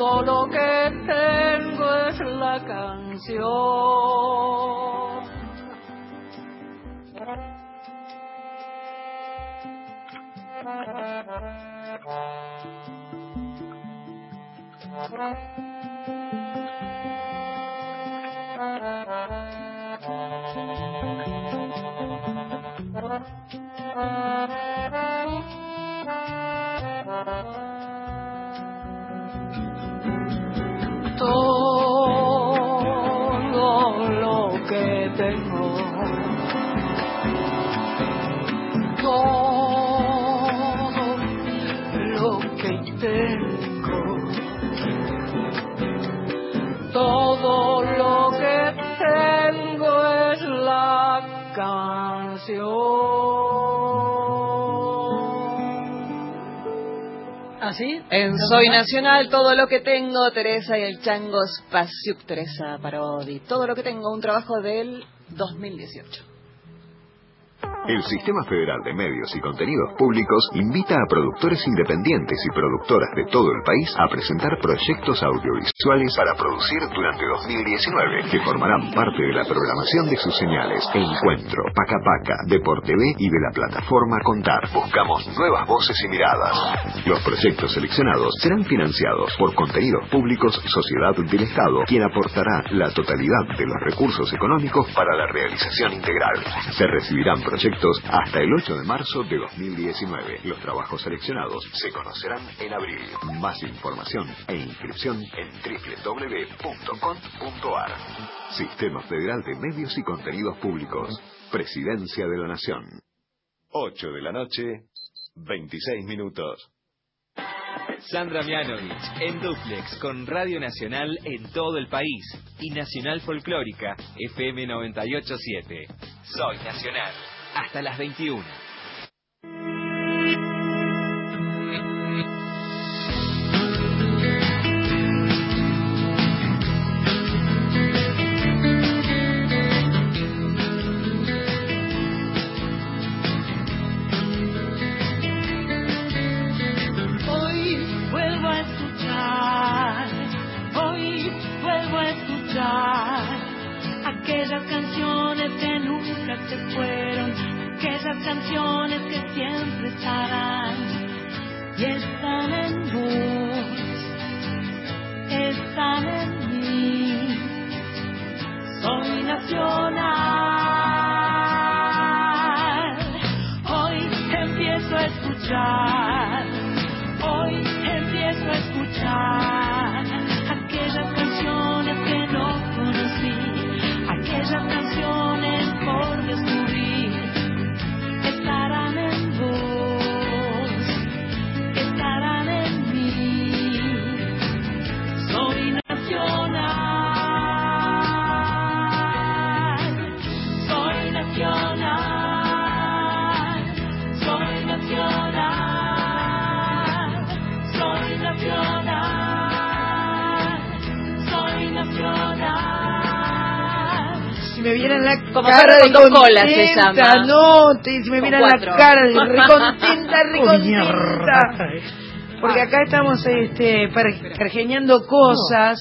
todo lo que tengo es la canción. ¿Así? En Soy Nacional, todo lo que tengo, Teresa y el Chango Spasiuk, Teresa Parodi. Todo lo que tengo, un trabajo del 2018. El Sistema Federal de Medios y Contenidos Públicos invita a productores independientes y productoras de todo el país a presentar proyectos audiovisuales para producir durante 2019 que formarán parte de la programación de sus señales Encuentro, Paca Paca, Deporte B y de la plataforma Contar. Buscamos nuevas voces y miradas. Los proyectos seleccionados serán financiados por Contenidos Públicos Sociedad del Estado, quien aportará la totalidad de los recursos económicos para la realización integral. Se recibirán proyectos hasta el 8 de marzo de 2019. Los trabajos seleccionados se conocerán en abril. Más información e inscripción en www.con.ar. Sistema Federal de Medios y Contenidos Públicos. Presidencia de la Nación. 8 de la noche, 26 minutos. Sandra Mianovich en Duplex con Radio Nacional en todo el país y Nacional Folclórica FM 987. Soy Nacional hasta las 21. Vieran la Como cara de con dos colas se llama. no, te- si me vieran la cara de recontenta, recontenta. Porque acá estamos este, per- pergeñando cosas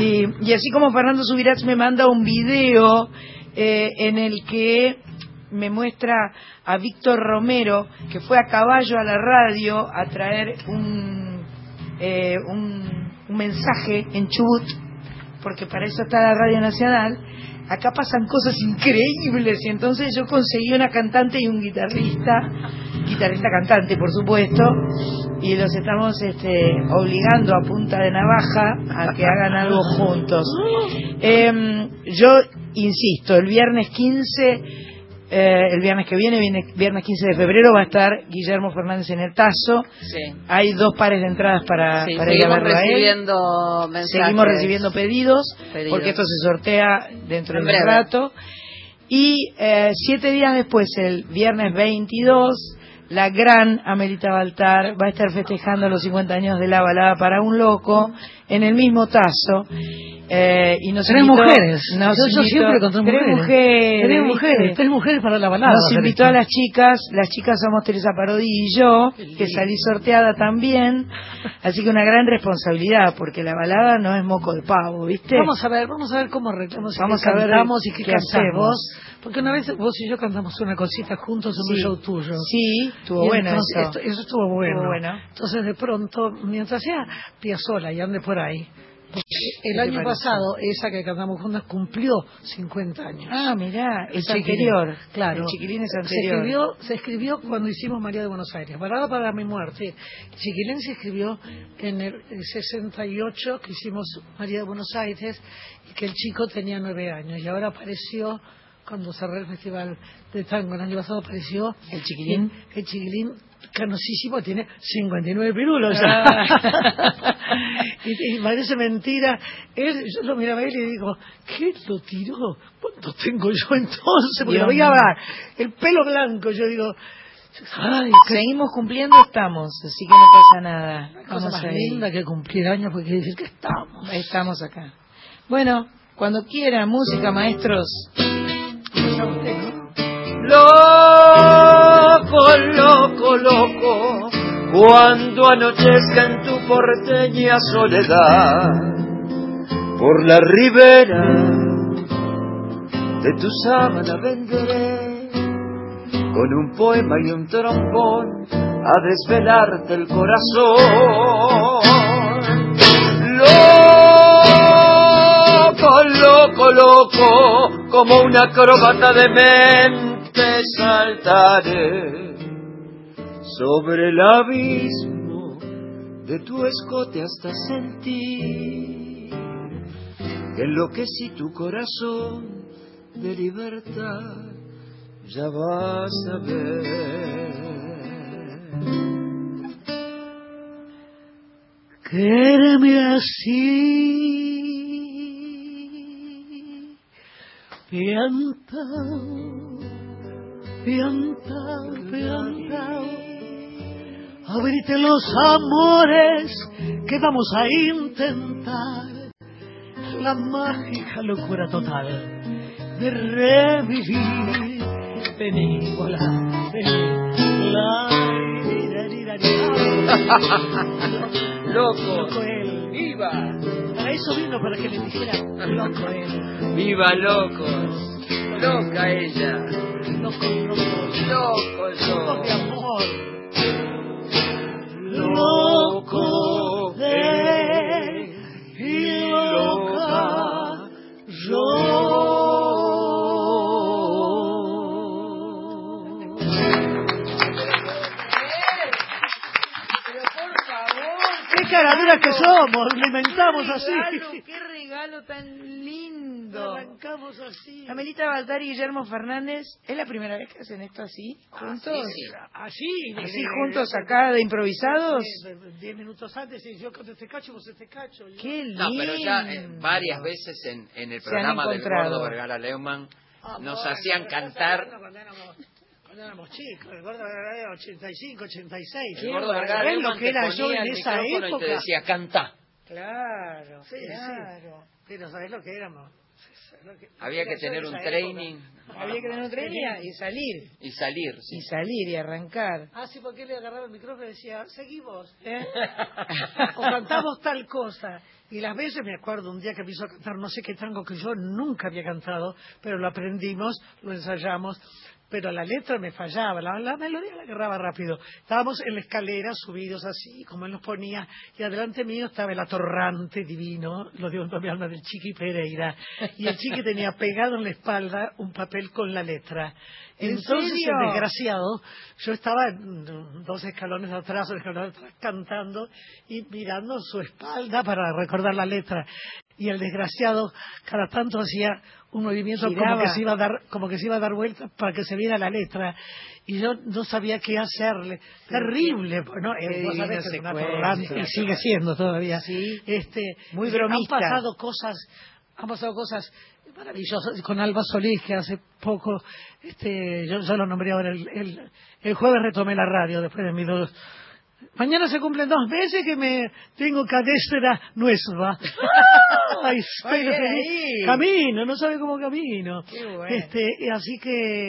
y, y así como Fernando Subirats me manda un video eh, en el que me muestra a Víctor Romero que fue a caballo a la radio a traer un, eh, un, un mensaje en Chubut porque para eso está la Radio Nacional, acá pasan cosas increíbles. Y entonces yo conseguí una cantante y un guitarrista, guitarrista cantante por supuesto, y los estamos este, obligando a punta de navaja a que hagan algo juntos. Em, yo insisto, el viernes 15 eh, el viernes que viene, viene, viernes 15 de febrero, va a estar Guillermo Fernández en el Tazo. Sí. Hay dos pares de entradas para, Sí, para ir a seguimos él. recibiendo mensajes. Seguimos recibiendo pedidos, Pedidos. porque esto se sortea dentro En de un rato. Y eh, siete días después, el viernes 22, la gran Amelita Baltar va a estar festejando los 50 años de la balada para un loco en el mismo tazo. Eh, y nos Tres invitó- mujeres. nos yo, siempre con tres mujeres. mujeres, Tres mujeres. Tres mujeres para la balada. Nos invitó a las chicas, las chicas somos Teresa Parodi y yo, que salí sorteada también, así que una gran responsabilidad, porque la balada no es moco de pavo, ¿viste? Vamos a ver, vamos a ver cómo arreglamos Vamos a ver cantamos y qué, qué cantamos. hacemos. Porque una vez vos y yo cantamos una cosita juntos en Sí. un show tuyo. Sí, estuvo Y bueno entonces, eso. esto- eso estuvo bueno. Estuvo bueno. Entonces de pronto, mientras sea Piazzola y ande por ahí, el año pasado esa que cantamos juntas cumplió 50 años. Ah, mirá, el Esa anterior. que- Claro. El chiquilín es Se anterior. escribió, se escribió cuando hicimos María de Buenos Aires, Balada para mi muerte. Chiquilín se escribió en el 68 que hicimos María de Buenos Aires y que el chico tenía nueve años y ahora apareció cuando cerré el festival de tango el año pasado apareció el chiquilín el chiquilín canosísimo tiene 59 pirulos. Ah. y, y parece mentira él, yo lo miraba a él y digo ¿qué lo tiró? ¿cuánto tengo yo entonces? porque Dios lo veía mío. hablar el pelo blanco yo digo Ay, Seguimos cumpliendo, estamos, así que no pasa nada. cosa más a linda que cumplir años porque quiere decir que estamos. Estamos acá. Bueno, cuando quiera, música, maestros. Loco, loco, loco, cuando anochezca en tu porteña soledad, por la ribera de tu sábana vendré, con un poema y un trombón a desvelarte el corazón. Loco, loco, loco, como una acróbata de mente saltaré sobre el abismo de tu escote hasta sentir que enloquecí tu corazón de libertad, ya vas a ver. Quédame así, piantao, piantao, piantao. Abrite los amores que vamos a intentar. La mágica locura total de revivir. Vení, volá, vení, la, lira, lira, lira. Loco. Loco él. ¡Viva! Para eso vino, para que le dijera loco él. ¡Viva locos! ¡Loca ella! Loco, loco. ¡Loco yo! Loco de amor. Loco de y loca yo. ¡Qué caraduras que somos! ¡Le inventamos así! ¡Qué regalo tan lindo! Arrancamos así. Amelita Baltar y Guillermo Fernández, ¿es la primera vez que hacen esto así? ¿Juntos? Así, ¿Así juntos acá de improvisados? Diez- Diez minutos antes, y yo canto este cacho, vos este cacho. yo- ¡Qué lindo! No, pero ya eh, varias veces en, en el programa del. Gordo Vergara Leumann Ah, nos bueno, hacían cantar. Cuando éramos, cuando éramos chicos, el gordo era 85, 86. El Gordo Vergara ¿Ves Leumann lo que te era yo en esa época? y te decía, canta. Claro, Sí, claro. sí. Pero ¿sabés lo que éramos? ¿Sabés lo que- Había que tener en un training? Había que tener un tren y- salir. y salir. sí. Y salir y arrancar. Ah, sí, porque él le agarraba el micrófono y decía, seguí vos, ¿Eh? o cantamos tal cosa. Y las veces me acuerdo un día que me hizo cantar no sé qué tango que yo nunca había cantado, pero lo aprendimos, lo ensayamos, pero la letra me fallaba, la, la melodía la agarraba rápido. Estábamos en la escalera subidos así, como él nos ponía, y adelante mío estaba el atorrante divino, lo digo en mi alma del Chiqui Pereira, y el Chiqui tenía pegado en la espalda un papel con la letra. ¿En Entonces serio? el desgraciado, yo estaba mm, dos escalones atrás, un escalón atrás, cantando y mirando su espalda para recordar la letra. Y el desgraciado cada tanto hacía un movimiento como que se iba a dar, como que se iba a dar vueltas para que se viera la letra. Y yo no sabía qué hacerle. Terrible, pues, ¿no? Eh, vos sabés que es un secuencia. atorrante y sigue siendo todavía. Sí. Este, Muy y Han bromista. pasado cosas, han pasado cosas maravillosas con Alba Solís que hace poco, este, yo, yo lo nombré ahora el, el, el jueves retomé la radio después de mis dos. Mañana se cumplen dos meses que me tengo cadestra nueva. Ay, estoy feliz. Camino, no sabe cómo camino. Qué bueno. Este, así que,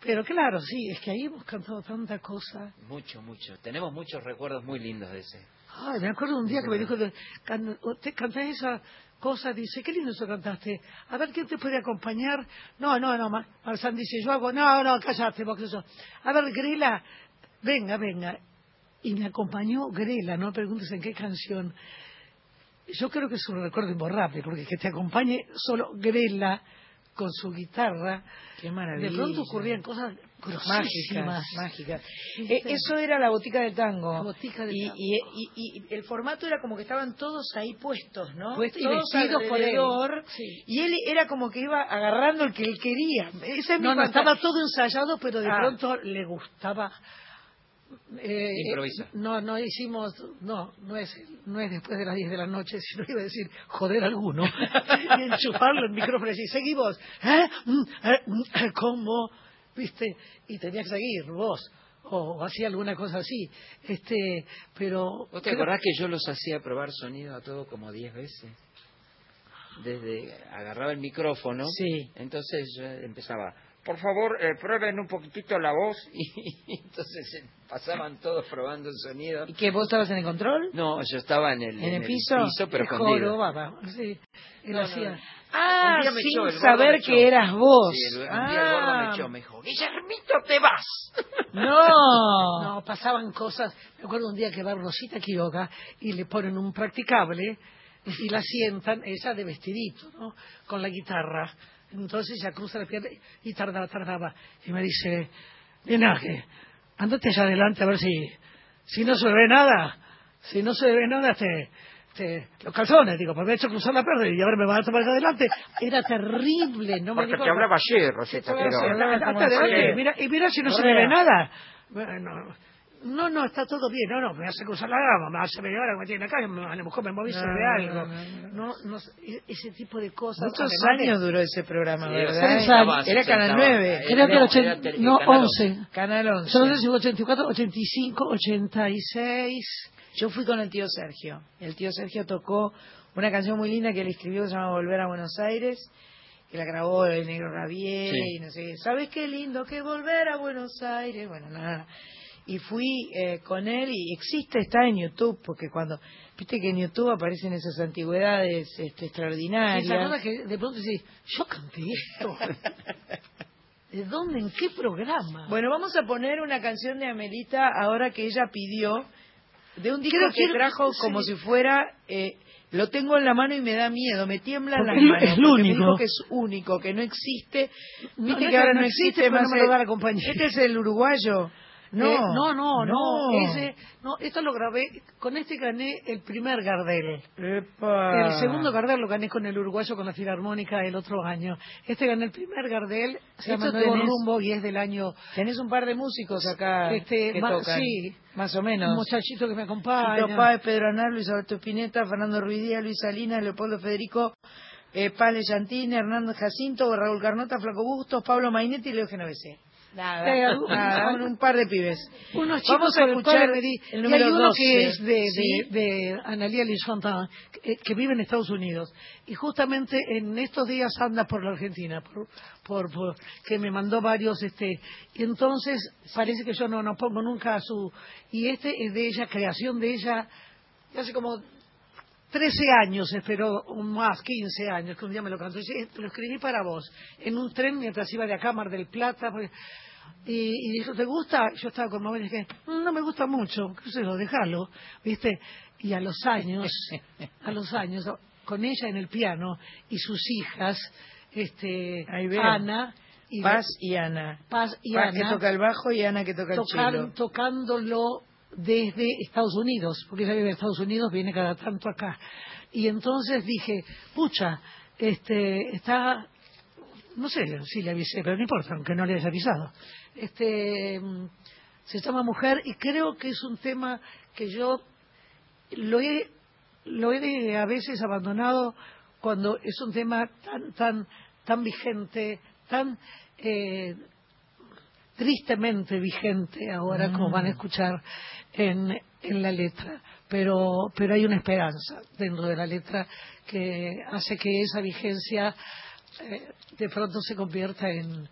pero claro, sí, es que ahí hemos cantado tanta cosa. Mucho, mucho. Tenemos muchos recuerdos muy lindos de ese. Ay, me acuerdo un día que me dijo, usted cantás esa cosa, dice, qué lindo eso cantaste. A ver, ¿quién te puede acompañar? No, no, no, Ma- Marzán dice, yo hago, no, no, cállate, vos que eso. A ver, Grela, venga, venga. Y me acompañó Grela, no me preguntes en qué canción. Yo creo que es un recuerdo imborrable, porque que te acompañe solo Grela con su guitarra. Qué maravilla. De pronto ocurrían cosas Mágicas, mágicas. Eh, eso era la botica del tango. La botica del y, tango. Y, y- y el formato era como que estaban todos ahí puestos, ¿no? Puestos y vestidos por él. Sí. Y él era como que iba agarrando el que él quería. Esa es mi No, estaba todo ensayado, pero de Ah. pronto le gustaba. Eh, no, no hicimos, no, no es, no es después de las 10 de la noche, sino iba a decir, joder alguno, y enchufarlo el micrófono y decir, seguí vos, ¿eh? Mm, eh, mm, eh, ¿Cómo? ¿Viste? Y tenía que seguir, vos, o hacía alguna cosa así. Este, pero ¿Vos te creo- acordás que yo los hacía probar sonido a todo como 10 veces? Desde agarraba el micrófono, Sí. entonces yo empezaba, por favor, eh, prueben un poquitito la voz, y entonces eh, pasaban todos probando el sonido. ¿Y que vos estabas en el control? No, yo estaba en el, ¿En el piso? pero el escondido. sí, No, no, hacía. Ah, me sin echó, saber que eras vos. Sí, el- un día el gordo Ah. me echó, me dijo, Guillermito, te vas. No. No, pasaban cosas. Me acuerdo un día que va Rosita Quiroga y le ponen un practicable y la sientan, ella de vestidito, ¿no? Con la guitarra. Entonces ella cruza la pierna y tardaba, tardaba. Y me dice, que andate allá adelante a ver si, si no se ve nada. Si no se ve nada, te, te, los calzones, digo, porque me he hecho cruzar la pierna y ahora me va a tomar adelante. Era terrible, no me Porque dijo te hablaba ayer, Rosita, pero... andate adelante, mira, y mira si no se Correa. me ve nada. Bueno, no, no, está todo bien, no, no, me hace cruzar la gama, me hace media hora que me tiene acá, a lo mejor me moví se No, algo. no, No, no, e- ese tipo de cosas. Muchos años duró ese programa, Sí, ¿verdad? Tres años. Era Canal 9. Creo que No, el ochen- era tele- no, Canal 11. Canal 11. Yo no sé si fue 84, 85, 86. Yo fui con el tío Sergio. El tío Sergio tocó una canción muy linda que él escribió que se llama Volver a Buenos Aires, que la grabó el negro Rabier Sí. y no sé qué. ¿Sabes qué lindo que volver a Buenos Aires? Bueno, nada. Y fui eh, con él y existe, está en YouTube, porque cuando, viste que en YouTube aparecen esas antigüedades este, Sí, ¿Se extraordinarias. acuerda que de pronto decís, yo canté esto? ¿De dónde? ¿En qué programa? Bueno, vamos a poner una canción de Amelita ahora que ella pidió, de un disco Creo- que trajo sí. como si fuera, eh, lo tengo en la mano y me da miedo, me tiemblan las manos. es lo porque me único. dijo que es único, que no existe. Viste no que ahora no no existe existe, más. no me lo da la compañía. Este es el uruguayo. No, Eh, no, no, no, no. Ese, no, esto lo grabé, con este gané el primer Gardel. Epa. El segundo Gardel lo gané con el uruguayo con la filarmónica el otro año. Este gané el primer Gardel, se llama Nuevo Rumbo y es del año... Tenés un par de músicos acá Este, que ma- tocan. sí. Más o menos. Un muchachito que me acompaña. Tito Páez, Pedro Anar, Luis Alberto Spinetta, Fernando Ruidía, Luis Salinas, Leopoldo Federico, eh, Pale Yantini, Hernando Jacinto, Raúl Carnota, Flaco Bustos, Pablo Mainetti y Leo Genovese. Nada, nada, un, par de pibes. Unos chicos Vamos a el escuchar el y número hay uno 12. que es de, ¿Sí? de, de Analia Lisfontaine, que, que vive en Estados Unidos. Y justamente en estos días anda por la Argentina, por, por, por- que me mandó varios, este, y entonces parece que yo no, no pongo nunca su, y este es de ella, creación de ella, hace como 13 años, espero, más, 15 años, que un día me lo cantó. Y dice, "Eh, lo escribí para vos, en un tren mientras iba de acá a Mar del Plata. Y, y dijo, ¿te gusta? Yo estaba con mamá y dije, "Mm, no me gusta mucho, qué sé yo, déjalo, ¿viste? Y a los años, a los años, con ella en el piano y sus hijas, este. Ana y Paz y Ana. Paz y Paz Ana que toca el bajo y Ana que toca el cello. tocándolo desde Estados Unidos, porque ella vive en Estados Unidos, viene cada tanto acá. Y entonces dije, pucha, este, está, no sé si le avisé, pero no importa, aunque no le haya avisado. Este, mm, se llama Mujer y creo que es un tema que yo lo he, lo he a veces abandonado cuando es un tema tan, tan, tan vigente, tan eh, tristemente vigente ahora, como van a escuchar en, en la letra. Pero, pero hay una esperanza dentro de la letra que hace que esa vigencia eh, de pronto se convierta en,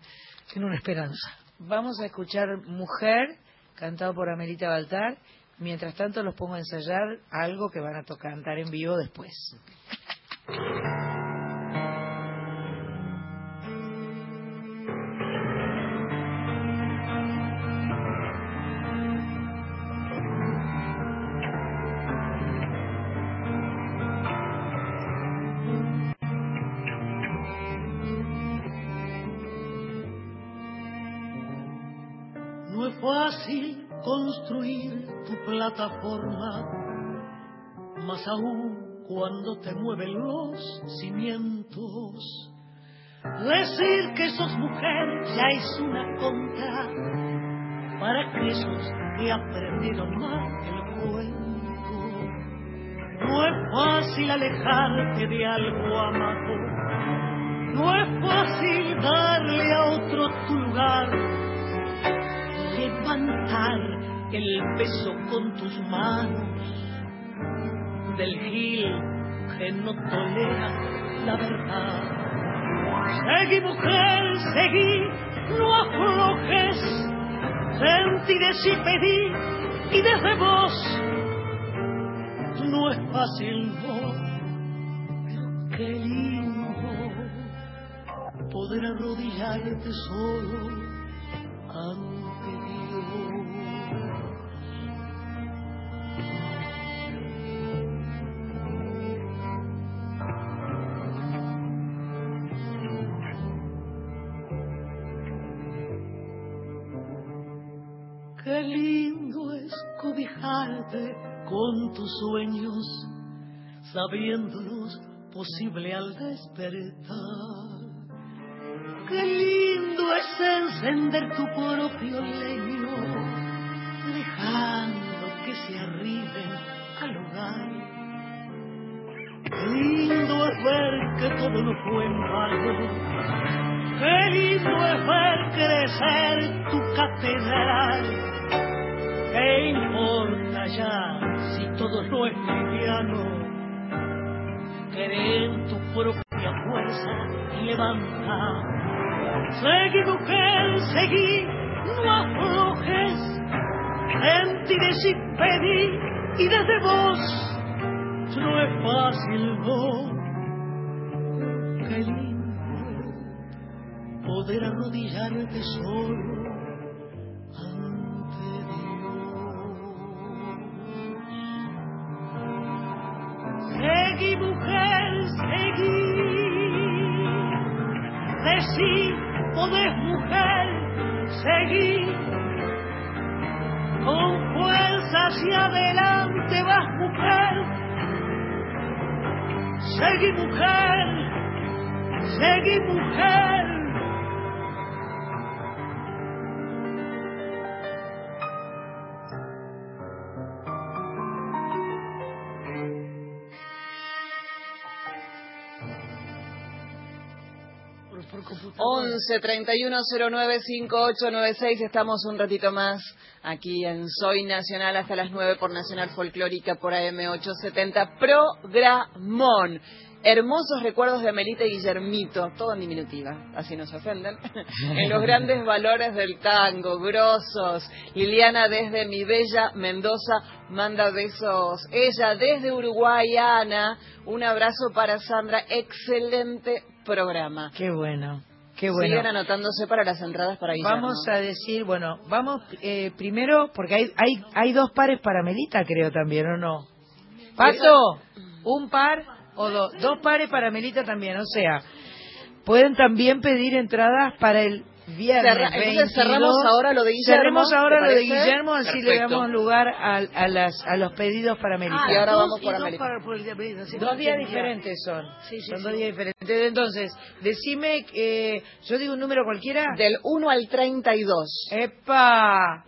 en una esperanza. Vamos a escuchar Mujer, cantado por Amelita Baltar. Mientras tanto los pongo a ensayar algo que van a cantar en vivo después. Plataforma, más aún cuando te mueven los cimientos. Decir que sos mujer ya es una contra para aquellos que aprendieron mal el cuento. No es fácil alejarte de algo amado, no es fácil darle a otro tu lugar levantar el peso con tus manos del gil que no tolera la verdad. Seguí mujer, seguí, no aflojes, sentiré y pedí y desde vos no es fácil, no, pero qué lindo poder arrodillarte solo ante con tus sueños, sabiéndolos posible al despertar. Qué lindo es encender tu propio leño, dejando que se arriben al hogar. Qué lindo es ver que todo no fue en. Qué lindo es ver crecer tu catedral. ¿Qué importa ya si todo no es liviano? Cree en tu propia fuerza levanta. Seguí mujer, seguí, no aflojes. Sentiré y pedí y desde vos no es fácil, no. Qué lindo poder arrodillarte solo Mujer, seguí. Decí, podés, mujer, seguí. Con fuerza hacia adelante vas, mujer. Seguí, mujer, seguí, mujer. 11 31 09 5896 estamos un ratito más aquí en Soy Nacional hasta las 9 por Nacional Folclórica por AM 870 Programón. Hermosos recuerdos de Melita y Guillermito, todo en diminutiva, así no se ofenden, en los grandes valores del tango, grosos. Liliana desde mi bella Mendoza manda besos. Ella desde Uruguay, Ana, un abrazo para Sandra, excelente programa. Qué bueno, qué bueno. Sigan anotándose para las entradas para Guillermo. Vamos a decir, bueno, vamos eh, primero, porque hay, hay, hay dos pares para Melita, creo también, ¿o no? Pato, un par o dos, dos pares para Melita también, o sea, pueden también pedir entradas para el viernes. Cerra- entonces 22. cerramos ahora lo de Guillermo, Cerremos ahora ¿te lo de? Guillermo, así le Perfecto. damos lugar a, a, las, a los pedidos para Melita. Ah, Y ahora dos- vamos por América. para- por el sí, Dos no días diferentes son. Sí, sí, son sí. dos días diferentes. Entonces, decime, eh, yo digo un número cualquiera. Del 1 al 32. ¡Epa!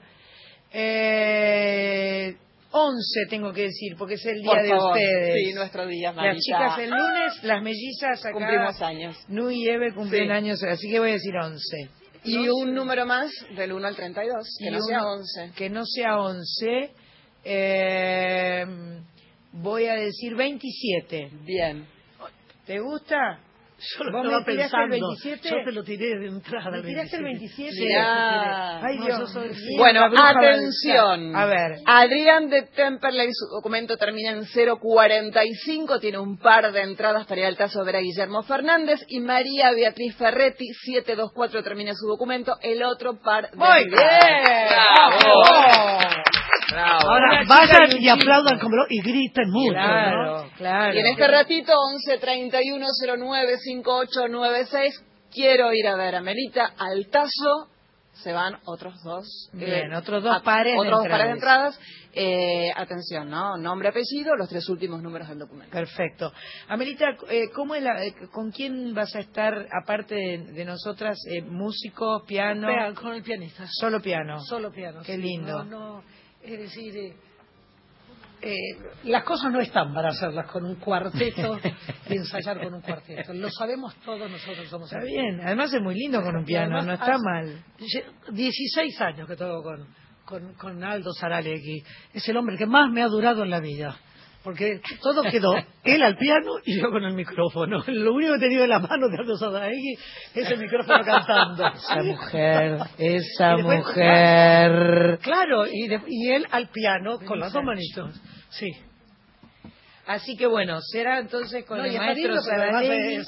Eh, 11 tengo que decir, porque es el día Por de favor. ustedes. Sí, nuestro día, Las Marita. chicas el lunes, las mellizas acá. Cumplimos años. Nu y Eve cumplen Sí. años, así que voy a decir 11. Y un número más del 1 al 32, que no sea uno- 11. Que no sea 11. Eh, voy a decir 27. Bien. ¿Te gusta? Yo lo ¿Vos estaba el pensando. 27? Yo te lo tiré de entrada. ¿Me tiraste el 27? 27? Sí, tiré. Ay, No, Dios soy-. Bueno, atención. A ver. Adrián de Temperley, su documento termina en 045, tiene un par de entradas para ir al tazo a ver a Guillermo Fernández. Y María Beatriz Ferretti, 724, termina su documento, el otro par de Muy bien. ¡Bravo! Ahora vayan y aplaudan como lo- y griten mucho, Claro, ¿no? claro. Y en este ratito, 11 31 09 5896, quiero ir a ver a Melita al tazo. Se van otros dos. Bien, eh, otros dos pares de Otros dos pares de entradas. Eh, atención, ¿no? Nombre, apellido, los tres últimos números del documento. Perfecto. Amelita, eh, ¿cómo es la- eh, ¿con quién vas a estar, aparte de, de nosotras, eh, músicos, piano? Vean, con el pianista. Solo piano. Solo piano. Qué sí. lindo. No, no, es decir, eh, eh, las cosas no están para hacerlas con un cuarteto y ensayar con un cuarteto. Lo sabemos todos nosotros somos Está bien. Además es muy lindo con un piano, además no está mal. lle- 16 años que toco con, con, con Aldo Saralegui. Es el hombre que más me ha durado en la vida. Porque todo quedó él al piano y yo con el micrófono. Lo único que he tenido en la mano de Aldo Saralegui es el micrófono cantando. Esa mujer, esa después- mujer. Claro, y, de- y él al piano con las dos manitos. Sí. Así que bueno, será entonces con No, el maestro eh,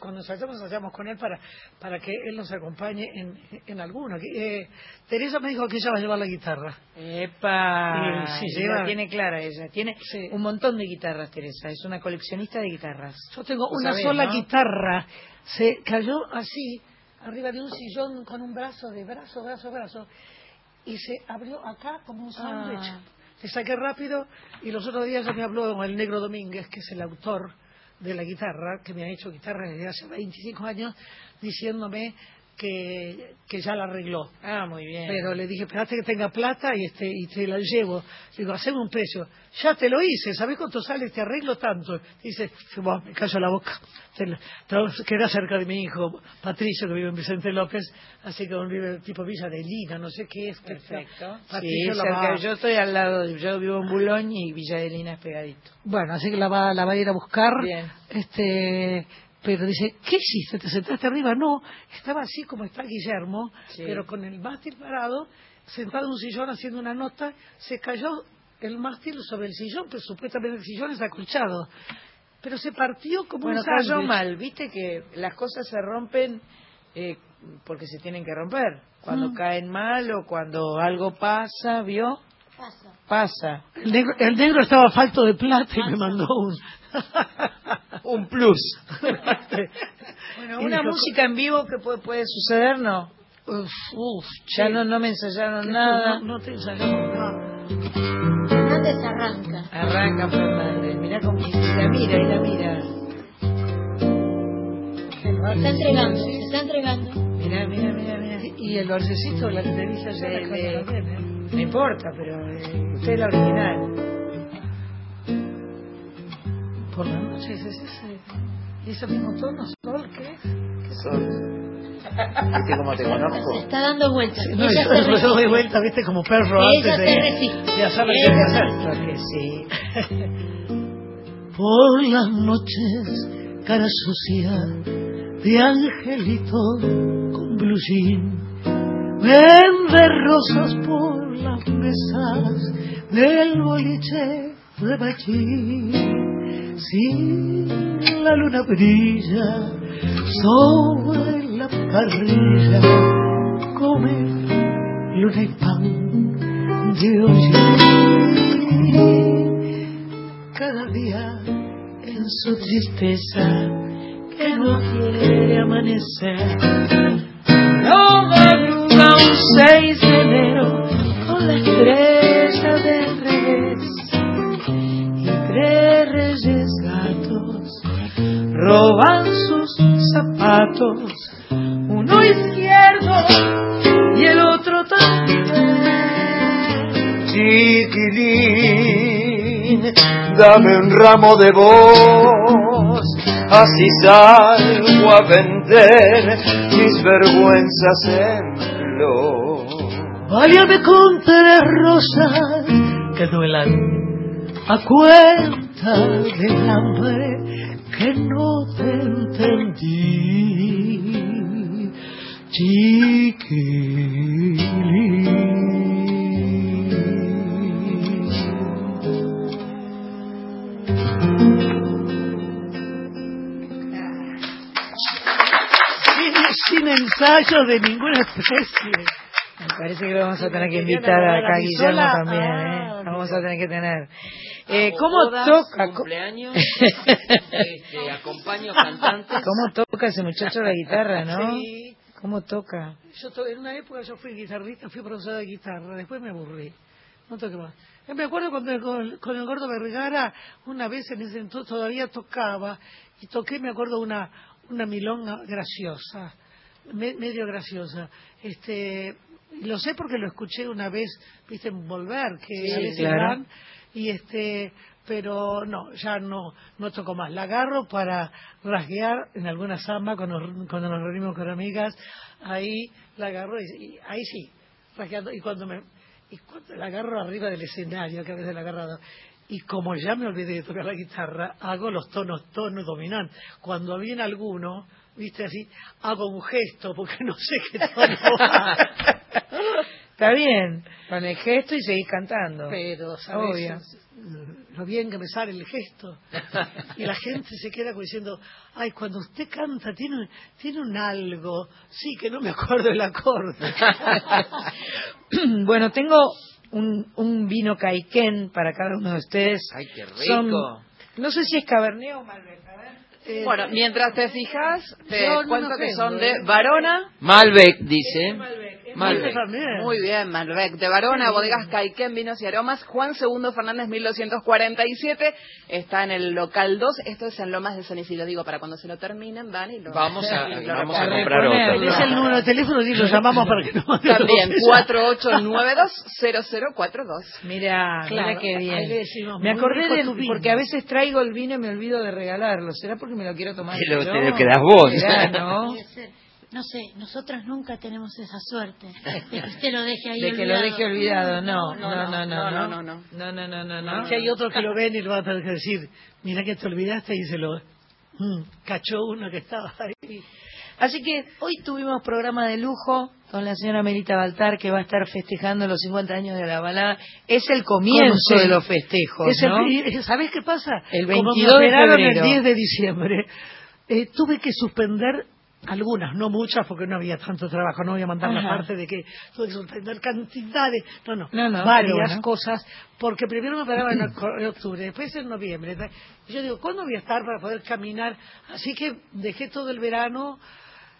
cuando ensayamos, ensayamos con él para, para que él nos acompañe en, en alguno. Eh, Teresa me dijo que ella va a llevar la guitarra. Epa, sí, lleva- tiene clara ella. Tiene un montón de guitarras, Teresa. Es una coleccionista de guitarras. Yo tengo una sabés, sola ¿no? guitarra. Se cayó así, arriba de un sillón con un brazo de brazo, brazo, brazo. Y se abrió acá como un sándwich. Ah. Saqué rápido. Y los otros días me habló el Negro Domínguez, que es el autor de la guitarra, que me ha hecho guitarra desde hace 25 años, diciéndome que, que ya la arregló. Ah, muy bien. Pero le dije, espérate que tenga plata y este y te la llevo. Digo, haceme un precio. Ya te lo hice, ¿sabés cuánto sale? Te arreglo tanto. Dice, "Vos, me callo la boca. Queda cerca de mi hijo Patricio, que vive en Vicente López, así que vive tipo Villa de Lina, no sé qué es. Perfecto. Sí, Patricio la cerca- va- yo estoy al lado, yo vivo en Boulogne y Villa de Lina es pegadito. Bueno, así que la va, la va a ir a buscar. Bien. Este, pero dice, ¿qué hiciste? ¿Te sentaste arriba? No, estaba así como está Guillermo, Sí. pero con el mástil parado, sentado en un sillón haciendo una nota, se cayó el mástil sobre el sillón, pero supuestamente el sillón es acolchado. Pero se partió como Bueno, un cayó sándwich. mal, viste que las cosas se rompen eh, porque se tienen que romper. Cuando Mm. caen mal o cuando algo pasa, ¿vio? Pasa. Pasa. El negro, el negro estaba falto de plata y me mandó un... un plus. bueno, una dijo, música en vivo que puede, puede suceder, ¿no? Uf, uf, Ya che. no, no me ensayaron nada. No, no te ensayamos nada. Fernández arranca. Arranca Fernández, mirá cómo la mira, y la mira. Se está entregando, se está entregando. Mirá, mirá, mirá, mirá. Y el balsecito, la que te dije ayer, ¿eh? No importa, pero eh, usted es la original. Por la noche es ese, y ese mismo tono, sol, ¿qué es? ¿Qué sos? ¿Viste cómo te conozco? Se está dando vueltas. No, ella yo, yo doy resiste. vuelta, viste, como perro Ella antes de, de hacer lo que hacer. Claro que sí. Por las noches, cara sucia de angelito con blue jean, vende rosas por las mesas del boliche de Machín. Si la luna brilla sobre la parrilla, come luna y pan de hoy cada día en su tristeza que no quiere amanecer. No madruga un 6 de enero con la estrella roban sus zapatos, uno izquierdo y el otro también. Chiquilín, dame un ramo de voz, así salgo a vender mis vergüenzas en flor. Válgame con tres rosas que duelan a cuenta del hambre que no te entendí. Sin, sin ensayo de ninguna especie. Me parece que lo vamos a tener que invitar acá a Guillermo también, Ah, ¿eh? Vamos a tener que tener. Eh, ¿Cómo toca? cumpleaños, este, acompaño cantantes. ¿Cómo toca ese muchacho la guitarra, no? Sí. ¿Cómo toca? Yo to- en una época yo fui guitarrista, fui profesora de guitarra, después me aburrí. No toqué más. Yo me acuerdo cuando con, con el gordo Vergara, una vez en ese entonces todavía tocaba, y toqué, me acuerdo, una, una milonga graciosa, me- medio graciosa. Este, lo sé porque lo escuché una vez, viste, en Volver, que Sí, a veces claro. dan, y este, pero no, ya no, no toco más. La agarro para rasguear en alguna samba cuando, cuando nos reunimos con amigas, ahí la agarro y, y ahí sí, rasgueando. Y cuando me, Y cuando la agarro arriba del escenario, que a veces la agarrado, y como ya me olvidé de tocar la guitarra, hago los tonos, tonos dominantes. Cuando viene alguno, viste así, hago un gesto porque no sé qué tono. Está bien, con el gesto y seguís cantando. Pero, ¿sabes? Obvio. Lo bien que me sale el gesto. Y la gente se queda como diciendo, ay, cuando usted canta tiene, tiene un algo. Sí, que no me acuerdo el acorde. bueno, tengo un, un vino caiquén para cada uno de ustedes. Ay, qué rico. Son- no sé si es Cabernet o Malbec. a ver. Eh, Bueno, mientras te fijas, te no cuento que son de ¿eh? Varona. Malbec, dice. Malbec. También. Muy bien, Malbec. De Varona, bodegas Caiquén, vinos y aromas. Juan II Fernández, 1247. Está en el local 2. Esto es en Lomas de San Isidro. Digo, para cuando se lo terminen, van y lo Vamos a- y lo vamos a comprar otro. Es el número de teléfono y lo llamamos para que no También, 4892-0042. Mira, Claro, mira qué bien. decimos, Me acordé de, tu vino. porque a veces traigo el vino y me olvido de regalarlo. ¿Será porque me lo quiero tomar? Te lo- te lo quedás vos. Será, ¿no? No sé, nosotras nunca tenemos esa suerte de que usted lo deje ahí De que lo olvidado. deje olvidado, no, No, no, no, no, no, no, no, no. no, no, no, no, no. Si hay otros que lo ven y lo van a tener que decir, mira que te olvidaste y se lo mm, cachó uno que estaba ahí. Así que hoy tuvimos programa de lujo con la señora Melita Baltar que va a estar festejando los 50 años de la balada. Es el comienzo ¿Cómo se- de los festejos, Es ¿no? y- ¿Sabes qué pasa? El Como 22 me de febrero. el 10 de diciembre, eh, tuve que suspender algunas, no muchas, porque no había tanto trabajo, no voy a mandar la Ajá. parte de que tuve que suspender cantidades, no, no, No, no, varias bueno. cosas, porque primero me operaban en, oc- en octubre, después en noviembre. Yo digo, ¿cuándo voy a estar para poder caminar? Así que dejé todo el verano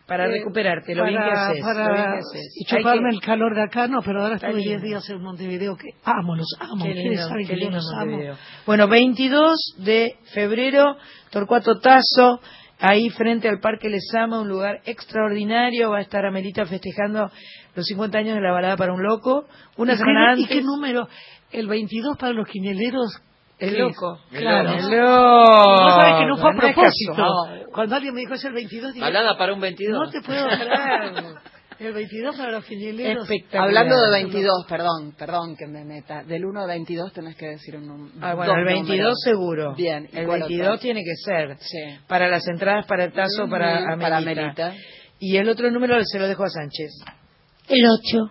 Para eh, recuperarte, lo bien que para- haces, para- lo bien que haces. Y chuparme que- el calor de acá, no, pero ahora estuve 10 lindo. días en Montevideo, que amo, los amo. Qué lindo, qué lindo los amo. Bueno, 22 de febrero, Torcuato Tazo, ahí frente al Parque Lesama, un lugar extraordinario. Va a estar Amelita festejando los 50 años de la balada para un loco. Una ¿Y semana qué- ¿Y antes. qué número? El 22 para los quinieleros. El ¿qué loco. es? Claro. El loco. No sabes que no fue a propósito. Cuando alguien me dijo es el 22, dije, Balada para un 22. no te puedo creer. El 22 para los quinieleros. Hablando de 22, perdón, perdón que me meta. Del 1 al 22 tenés que decir un número. Ah, bueno, el 22 seguro. Bien. ¿y El cuál 22 otro? tiene que ser. Sí. Para las entradas, para el tazo, para Amelita. para Amelita. Y el otro número se lo dejo a Sánchez. El 8.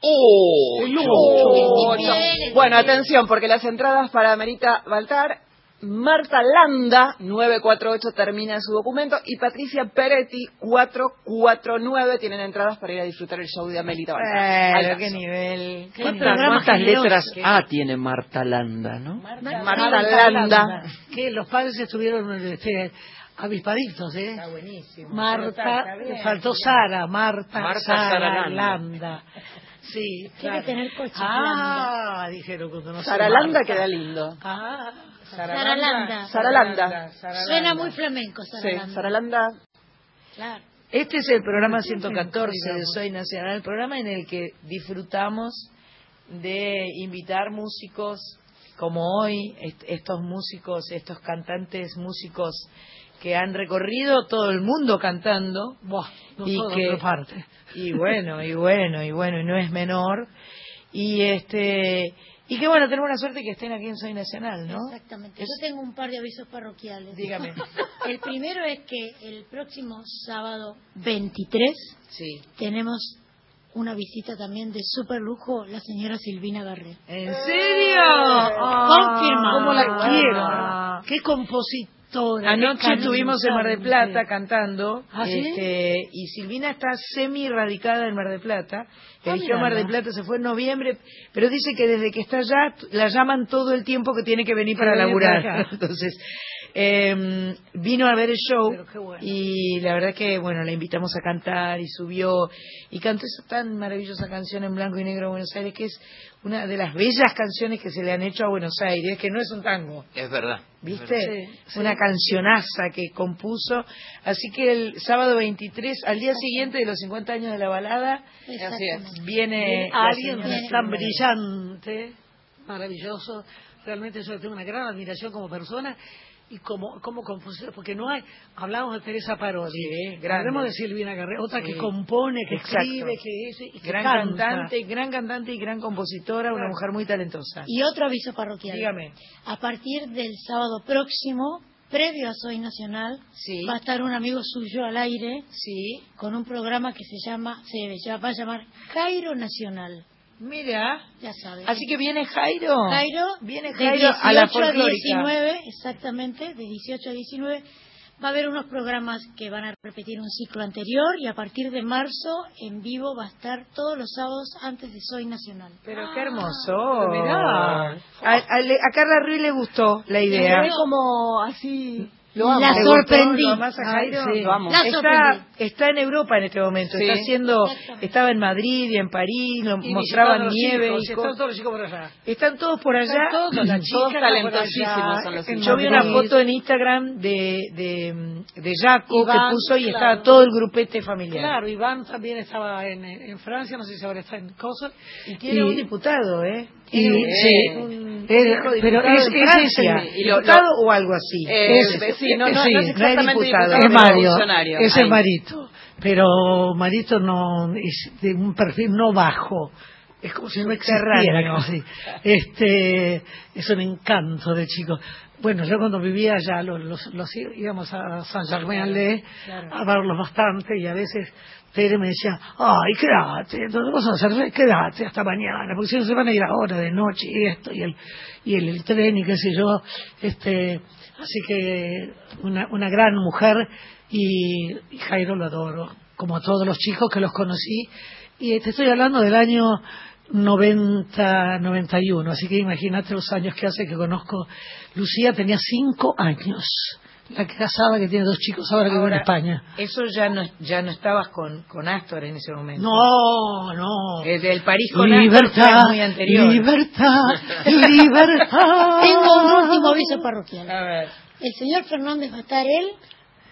¡Oh! El ocho. Bueno, atención, porque las entradas para Merita Baltar, Marta Landa, 948, termina su documento, y Patricia Peretti, 449, tienen entradas para ir a disfrutar el show de Amelita. Bueno, Al qué nivel. Qué ¿Cuántas, cuántas letras A tiene Marta Landa, no? Marta Landa. Que los padres estuvieron este, avispaditos, ¿eh? Está buenísimo. Marta, Está bien. faltó Sara, Marta, Marta Sara, Sara Landa. Sí, Tiene claro. que tener coche. Ah, dijeron cuando no sé, Saralanda Marta. queda lindo. Ah, Saralanda. Saralanda. Suena muy flamenco, Sí, Saralanda. Saralanda. Claro. Este es el programa ¿Quién 114 de? Soy Nacional, el programa en el que disfrutamos de invitar músicos como hoy, est- estos músicos, estos cantantes músicos que han recorrido todo el mundo cantando Buah, no y que parte. y bueno y bueno y bueno y no es menor y este y que bueno tenemos la suerte que estén aquí en Soy Nacional, ¿no? Exactamente. Yo tengo un par de avisos parroquiales. Dígame. El primero es que el próximo sábado 23 Sí. tenemos una visita también de super lujo, la señora Silvina Garré. ¿En serio? Confirmado. ¿Cómo la quiero? Qué Anoche estuvimos en Mar del. Plata cantando ¿Ah, sí? este, y Silvina está semi radicada en Mar del Plata. Ah, Eligió. Mar del Plata, se fue en noviembre, pero dice que desde que está allá la llaman todo el tiempo que tiene que venir para laburar. para. Entonces, eh, vino a ver el show bueno. y la verdad que, bueno, la invitamos a cantar y subió y cantó esa tan maravillosa canción en blanco y negro Buenos Aires que es una de las bellas canciones que se le han hecho a Buenos Aires, que no es un tango. Es verdad. ¿Viste? Sí. Una cancionaza que compuso. Así que el sábado 23, al día siguiente de los 50 años de la balada, viene alguien tan brillante, maravilloso. Realmente yo le tengo una gran admiración como persona y como, como compositora, porque no hay, hablamos de Teresa Parodi, Sí, hablamos de Silvina Guerrero, otra Sí. que compone, que Exacto. escribe, que es, y que gran canta. cantante, gran cantante y gran compositora, una mujer muy talentosa. Y otro aviso parroquial. Dígame. A partir del sábado próximo, previo a Soy Nacional, va a estar un amigo suyo al aire con un programa que se llama, se va a llamar Jairo Nacional. Mira, ya sabes. Así que viene Jairo. Jairo, Viene de Jairo a la 18 folclórica. 19, exactamente, de 18 a 19. Va a haber unos programas que van a repetir un ciclo anterior y a partir de marzo en vivo va a estar todos los sábados antes de Soy Nacional. Pero qué hermoso. mirá. A, a- a Carla Ruiz le gustó la idea. Como así. Lo amo. La sorprendí. ¿Lo amás a Jairo? Ay, sí. Lo amo. La Está, está en Europa en este momento. Sí. Está haciendo, estaba en Madrid y en París, lo Y mostraban nieve chicos, y y están todos los chicos por allá. Están todos por allá. Están todos, las chicas Todos talentosísimos allá, son los en Yo vi una foto en Instagram de, de, de Jaco que Iván, puso y claro. estaba todo el grupete familiar. Claro, Iván también estaba en, en Francia, no sé si ahora está en Cosa. Y tiene un diputado, ¿eh? Y, sí, hijo pero es, es Francia. el, Y lo- ¿Diputado lo- o algo así? Eh, Ese- sí, no, no, sí, no es exactamente diputado, diputado, es Mario, es Marito, pero Marito no es de un perfil no bajo, es como si no existiera casi. Este, es un encanto de chico. Bueno, yo cuando vivía allá los, los, los íbamos a San Germain-en-Laye Claro. a verlos bastante y a veces Tere me decía, ay, quédate, entonces vas a hacer, quédate hasta mañana, porque si no se van a ir ahora de noche y esto y el, y el, el tren y qué sé yo, este, así que una, una gran mujer y, y Jairo lo adoro, como a todos los chicos que los conocí. Y te estoy hablando del año 90, 91, así que imagínate los años que hace que conozco. Lucía tenía cinco años, la casada que tiene dos chicos ahora que vive en España. Eso ya no, ya no estabas con, con Astor en ese momento. No, no. Eh, del París con Astor Libertad, fue muy anterior. libertad, libertad. Tengo un último aviso parroquial. A ver. El señor Fernández va a estar él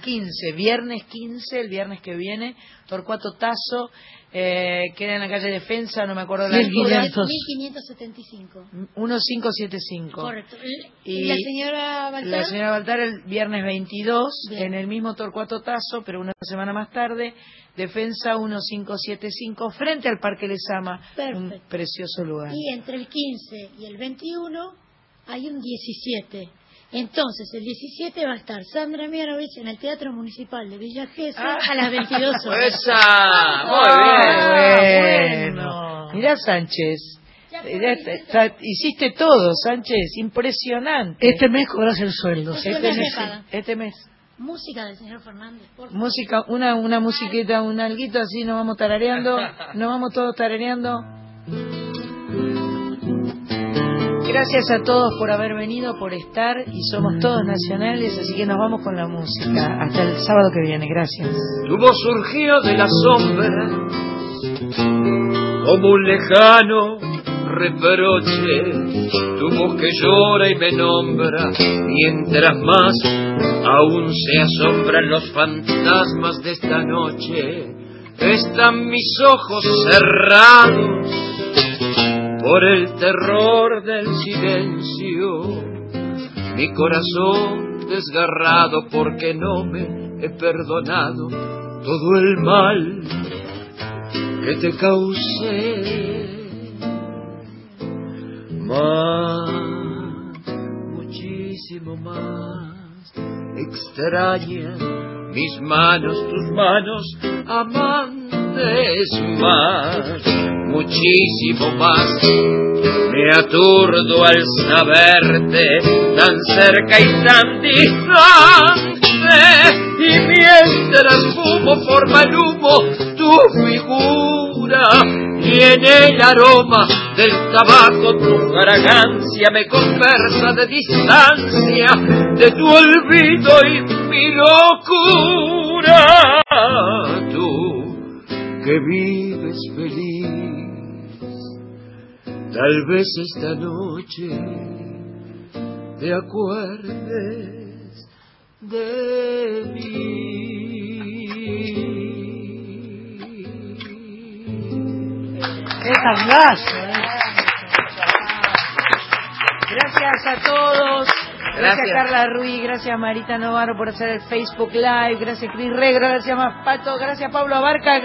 15, viernes 15, el viernes que viene, Torcuato Tazo, eh, queda en la calle Defensa, no me acuerdo la altura, 1575. 1575. Correcto. Y ¿Y la señora Baltar? La señora Baltar el viernes 22, Bien. en el mismo Torcuato Tazo, pero una semana más tarde, Defensa 1575, frente al Parque Lesama, un Perfecto. precioso lugar. Y entre el 15 y el 21 hay un 17. Entonces, el 17 va a estar Sandra Mianovich en el Teatro Municipal de Villa Gesell a las 22 horas. ¡Esa! Muy Ah, bien. bueno. Mirá Sánchez. Eh, Hiciste todo, Sánchez, impresionante. Este mes cobras el sueldo. Este Este mes este mes. Música del señor Fernández, por favor. Música, una, una musiquita, un alguito así, nos vamos tarareando, nos vamos todos tarareando. Gracias a todos por haber venido, por estar y somos todos nacionales, así que nos vamos con la música. Hasta el sábado que viene, gracias. Tu voz surgió de la sombra como un lejano reproche. Tu voz que llora y me nombra, mientras más aún se asombran los fantasmas de esta noche. Están mis ojos cerrados por el terror del silencio, mi corazón desgarrado porque no me he perdonado todo el mal que te causé. Más, muchísimo más, extrañan mis manos, tus manos, amantes más, muchísimo más. Me aturdo al saberte tan cerca y tan distante, y mientras fumo forma el humo tu figura, y en el aroma del tabaco tu fragancia me conversa de distancia, de tu olvido y mi locura. Tú que vives feliz, tal vez esta noche te acuerdes de mí. ¡Qué tangazo! eh! Gracias a todos. Gracias, Gracias. Carla Ruiz, gracias Marita Navarro por hacer el Facebook Live, gracias Cris Regro, gracias Más Pato, gracias Pablo Abarca,